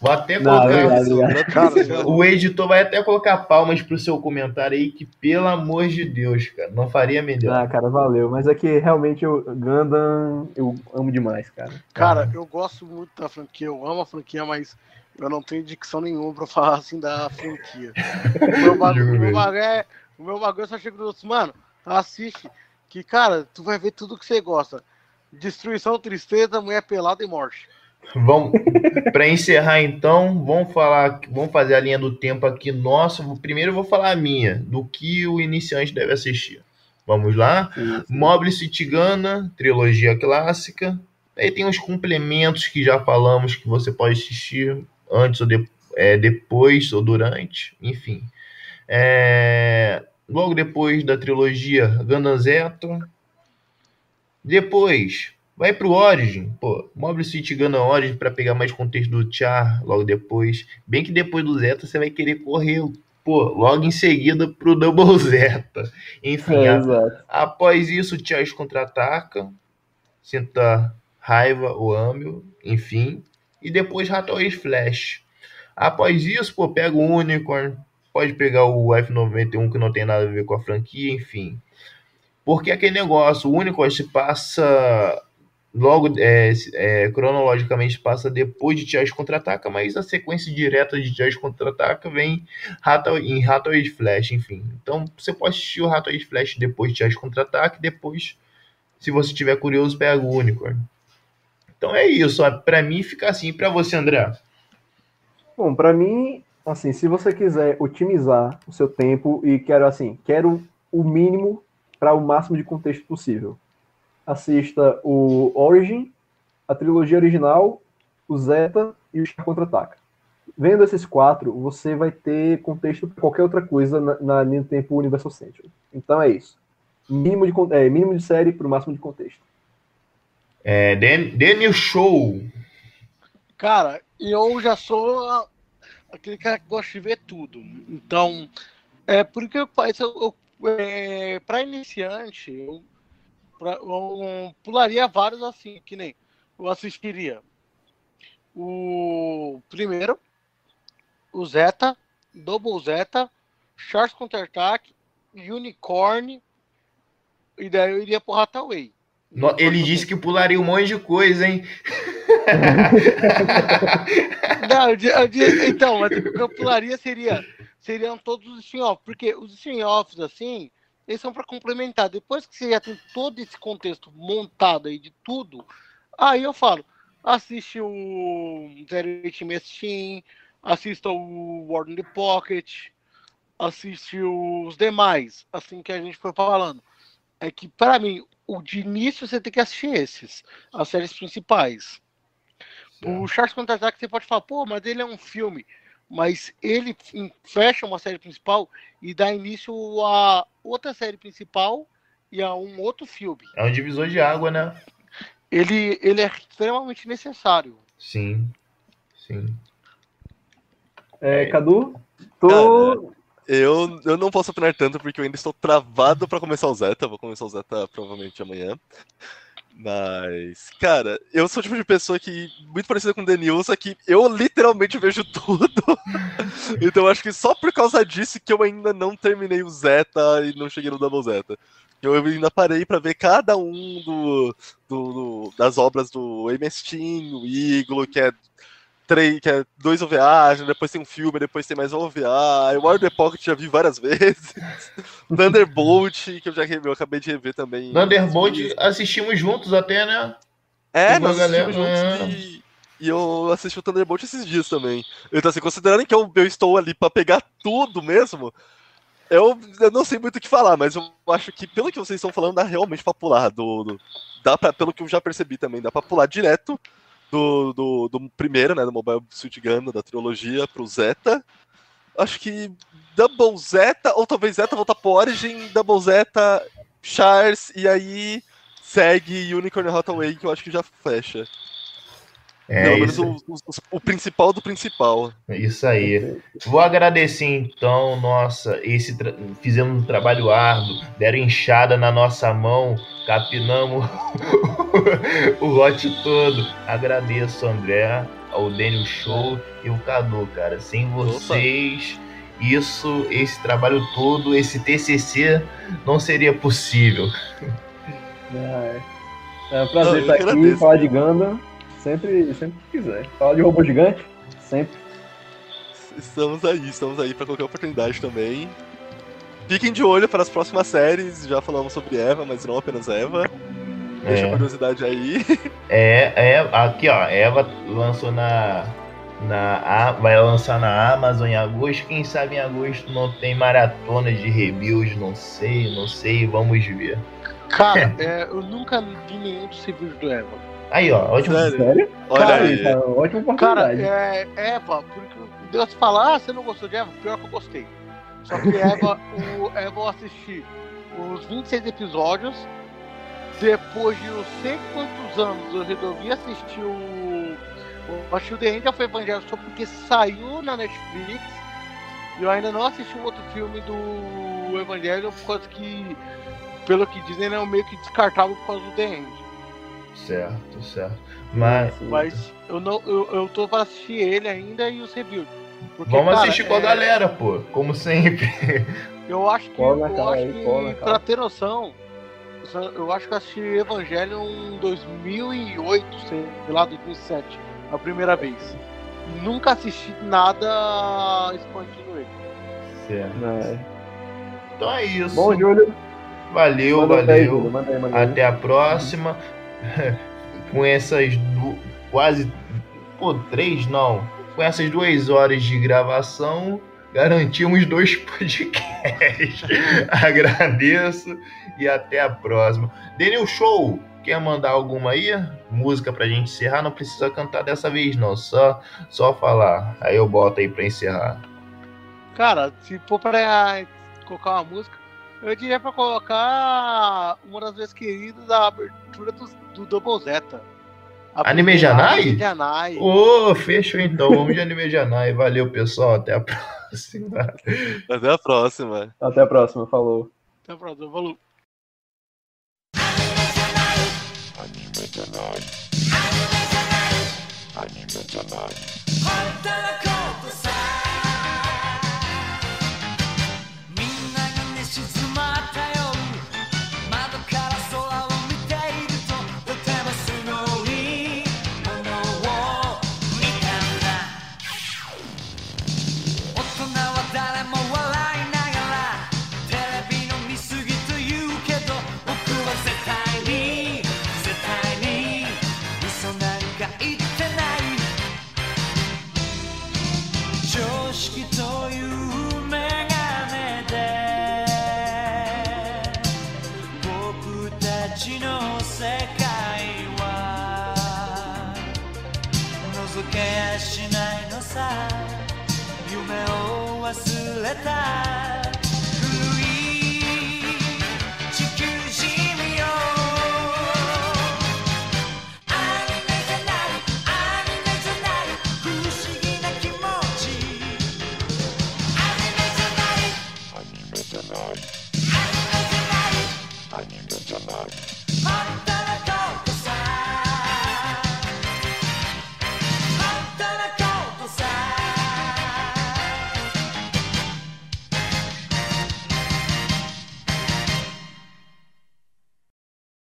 Vou até Não, colocar. obrigado, obrigado. O editor vai até colocar palmas pro seu comentário aí, que pelo amor de Deus, cara, não faria melhor. Ah, cara, valeu. Mas é que realmente o Gundam eu amo demais, cara. Cara, eu gosto muito da franquia, eu amo a franquia, mas eu não tenho dicção nenhuma pra falar assim da franquia. O meu bagulho, o meu bagulho é. O meu bagulho eu só chega dos mano, assiste. Que, cara, tu vai ver tudo que você gosta. Destruição, tristeza, mulher pelada e morte. Vamos, para encerrar então, vamos falar, vamos fazer a linha do tempo aqui. Nossa, primeiro eu vou falar a minha, do que o iniciante deve assistir. Vamos lá? Mobile City Gana, trilogia clássica. Aí tem os complementos que já falamos que você pode assistir antes ou de- é, depois ou durante, enfim. É, logo depois da trilogia Gundam Zeta. Depois, vai pro Origin. Pô, Mobile City Gundam Origin para pegar mais contexto do Char logo depois. Bem que depois do Zeta você vai querer correr, pô, logo em seguida pro Double Zeta. Enfim, É, a-. Após isso, o Charles contra-ataca, sinta raiva ou ame, enfim. E depois Rathaways Flash. Após isso, pô, pega o Unicorn, pode pegar o F91 que não tem nada a ver com a franquia, enfim. Porque aquele negócio, o Unicorn se passa logo, é, é, cronologicamente passa depois de Charles contra-ataca, mas a sequência direta de Charles contra-ataca vem Hathaway- em Hathaway's Flash, enfim. Então você pode assistir o Hathaway's Flash depois de Charles contra-ataque, depois, se você tiver curioso, pega o Unicorn. Então é isso, ó. pra mim fica assim, pra você, André. Bom, pra mim, assim, se você quiser otimizar o seu tempo e quero, assim, quero o mínimo para o máximo de contexto possível, assista o Origin, a trilogia original, o Zeta e o Char Contra-Ataca. Vendo esses quatro, você vai ter contexto para qualquer outra coisa na, na linha do tempo Universal Century. Então é isso. Mínimo de, é, mínimo de série para o máximo de contexto. É, Dan- Daniel Show. Cara, eu já sou aquele cara que gosta de ver tudo. Então, é, por que eu faço, é, para iniciante, eu, pra- eu pularia vários assim, que nem eu assistiria o primeiro, o Zeta, Double Zeta, Charles Counter-Attack, Unicorn, e daí eu iria pro Hathaway. No- Ele disse que pularia um monte de coisa, hein? Não, eu di- eu di- então, mas o que eu pularia seria, seriam todos os spin-offs, porque os spin-offs, assim, eles são para complementar. Depois que você já tem todo esse contexto montado aí de tudo, aí eu falo, assiste o 08 Steam, assista o War in the Pocket, assiste os demais, assim que a gente foi falando. É que, para mim, o de início você tem que assistir esses, as séries principais. O Charles Contra-Ataque você pode falar, pô, mas ele é um filme. mas ele fecha uma série principal e dá início a outra série principal e a um outro filme. É um divisor de água, né? Ele, ele é extremamente necessário. Sim, sim. É, Cadu, tô... Eu, eu não posso opinar tanto porque eu ainda estou travado pra começar o Zeta. Vou começar o Zeta provavelmente amanhã. Mas, cara, eu sou o tipo de pessoa que, muito parecida com o Denilson, que eu literalmente vejo tudo. então acho que só por causa disso que eu ainda não terminei o Zeta e não cheguei no Double Zeta. Eu ainda parei para ver cada um do, do, do, das obras do MS Team, o Iglo, que é três, que é dois OVAs, depois tem um filme, depois tem mais um OVA. O War the Pocket já vi várias vezes. Thunderbolt, que eu já eu acabei de rever também. Thunderbolt assistimos juntos até, né? É, nós assistimos juntos é. e, e, eu assisti o Thunderbolt esses dias também. Então, assim, considerando que eu, eu estou ali para pegar tudo mesmo, eu, eu não sei muito o que falar, mas eu acho que pelo que vocês estão falando, dá realmente pra pular. Do, do, dá pra, pelo que eu já percebi também, dá pra pular direto do, do, do primeiro, né, do Mobile Suit Gundam, da trilogia, pro Zeta. Acho que Double Zeta, ou talvez Zeta voltar pro Origin, Double Zeta, Charles, e aí segue Unicorn Hathaway, que eu acho que já fecha. É, Pelo menos o, o, o, principal do principal. Isso aí. Vou agradecer então, nossa, esse fizemos um trabalho árduo, deram enxada na nossa mão, capinamos o lote todo. Agradeço, André, ao Daniel Show e o Cadu, cara. Sem vocês, Opa. isso, esse trabalho todo, esse TCC não seria possível. É, é um prazer estar aqui, falar de Ganda. Sempre, sempre que quiser. Fala de robô gigante, sempre. Estamos aí, estamos aí para qualquer oportunidade também. Fiquem de olho para as próximas séries, já falamos sobre Eva, mas não apenas Eva. Deixa é. a curiosidade aí. É, é, aqui ó, Eva lançou na, na vai lançar na Amazon em agosto. Quem sabe em agosto não tem maratona de reviews, não sei, não sei, vamos ver. Cara, é, eu nunca vi nenhum dos reviews do Eva. Aí, ó, ótimo. Sério? Olha cara, aí. Tá, ótima oportunidade. Cara, é, Eva, porque Deus falar, ah, você não gostou de Eva? Pior que eu gostei. Só que Eva, o, Eva eu assisti os 26 episódios. Depois de não sei quantos anos eu resolvi assistir o. Eu assisti o The End of Evangelho só porque saiu na Netflix. E eu ainda não assisti um outro filme do Evangelho por causa que, pelo que dizem, é meio que descartável por causa do The End. Certo, certo. Mas, mas eu não eu, eu tô pra assistir ele ainda e os reviews. Porque, Vamos cara, assistir com a é... galera, pô, como sempre. Eu acho que, eu acho aí, que pra ter noção, eu acho que eu assisti Evangelho em 2008, sei lá, 2007, a primeira vez. Nunca assisti nada expandindo ele. Certo. É. Então é isso. Bom, Júlio. Valeu, manda valeu. Aí, Até a próxima. com essas du... quase pô, três não, com essas duas horas de gravação, garantimos dois podcasts. Agradeço e até a próxima. Daniel Show, quer mandar alguma aí? Música pra gente encerrar? Não precisa cantar dessa vez, não, só, só falar. Aí eu boto aí pra encerrar. Cara, se for pra colocar uma música, eu diria pra colocar uma das vezes queridas da abertura do, do Double Zeta. Anime Janai? Janai. Ô, oh, fechou então. Vamos de Anime Janai. Valeu, pessoal. Até a próxima. Até a próxima. Até a próxima. Falou. Até a próxima. Falou. Anime Janai. Anime Janai. さ夢を忘れた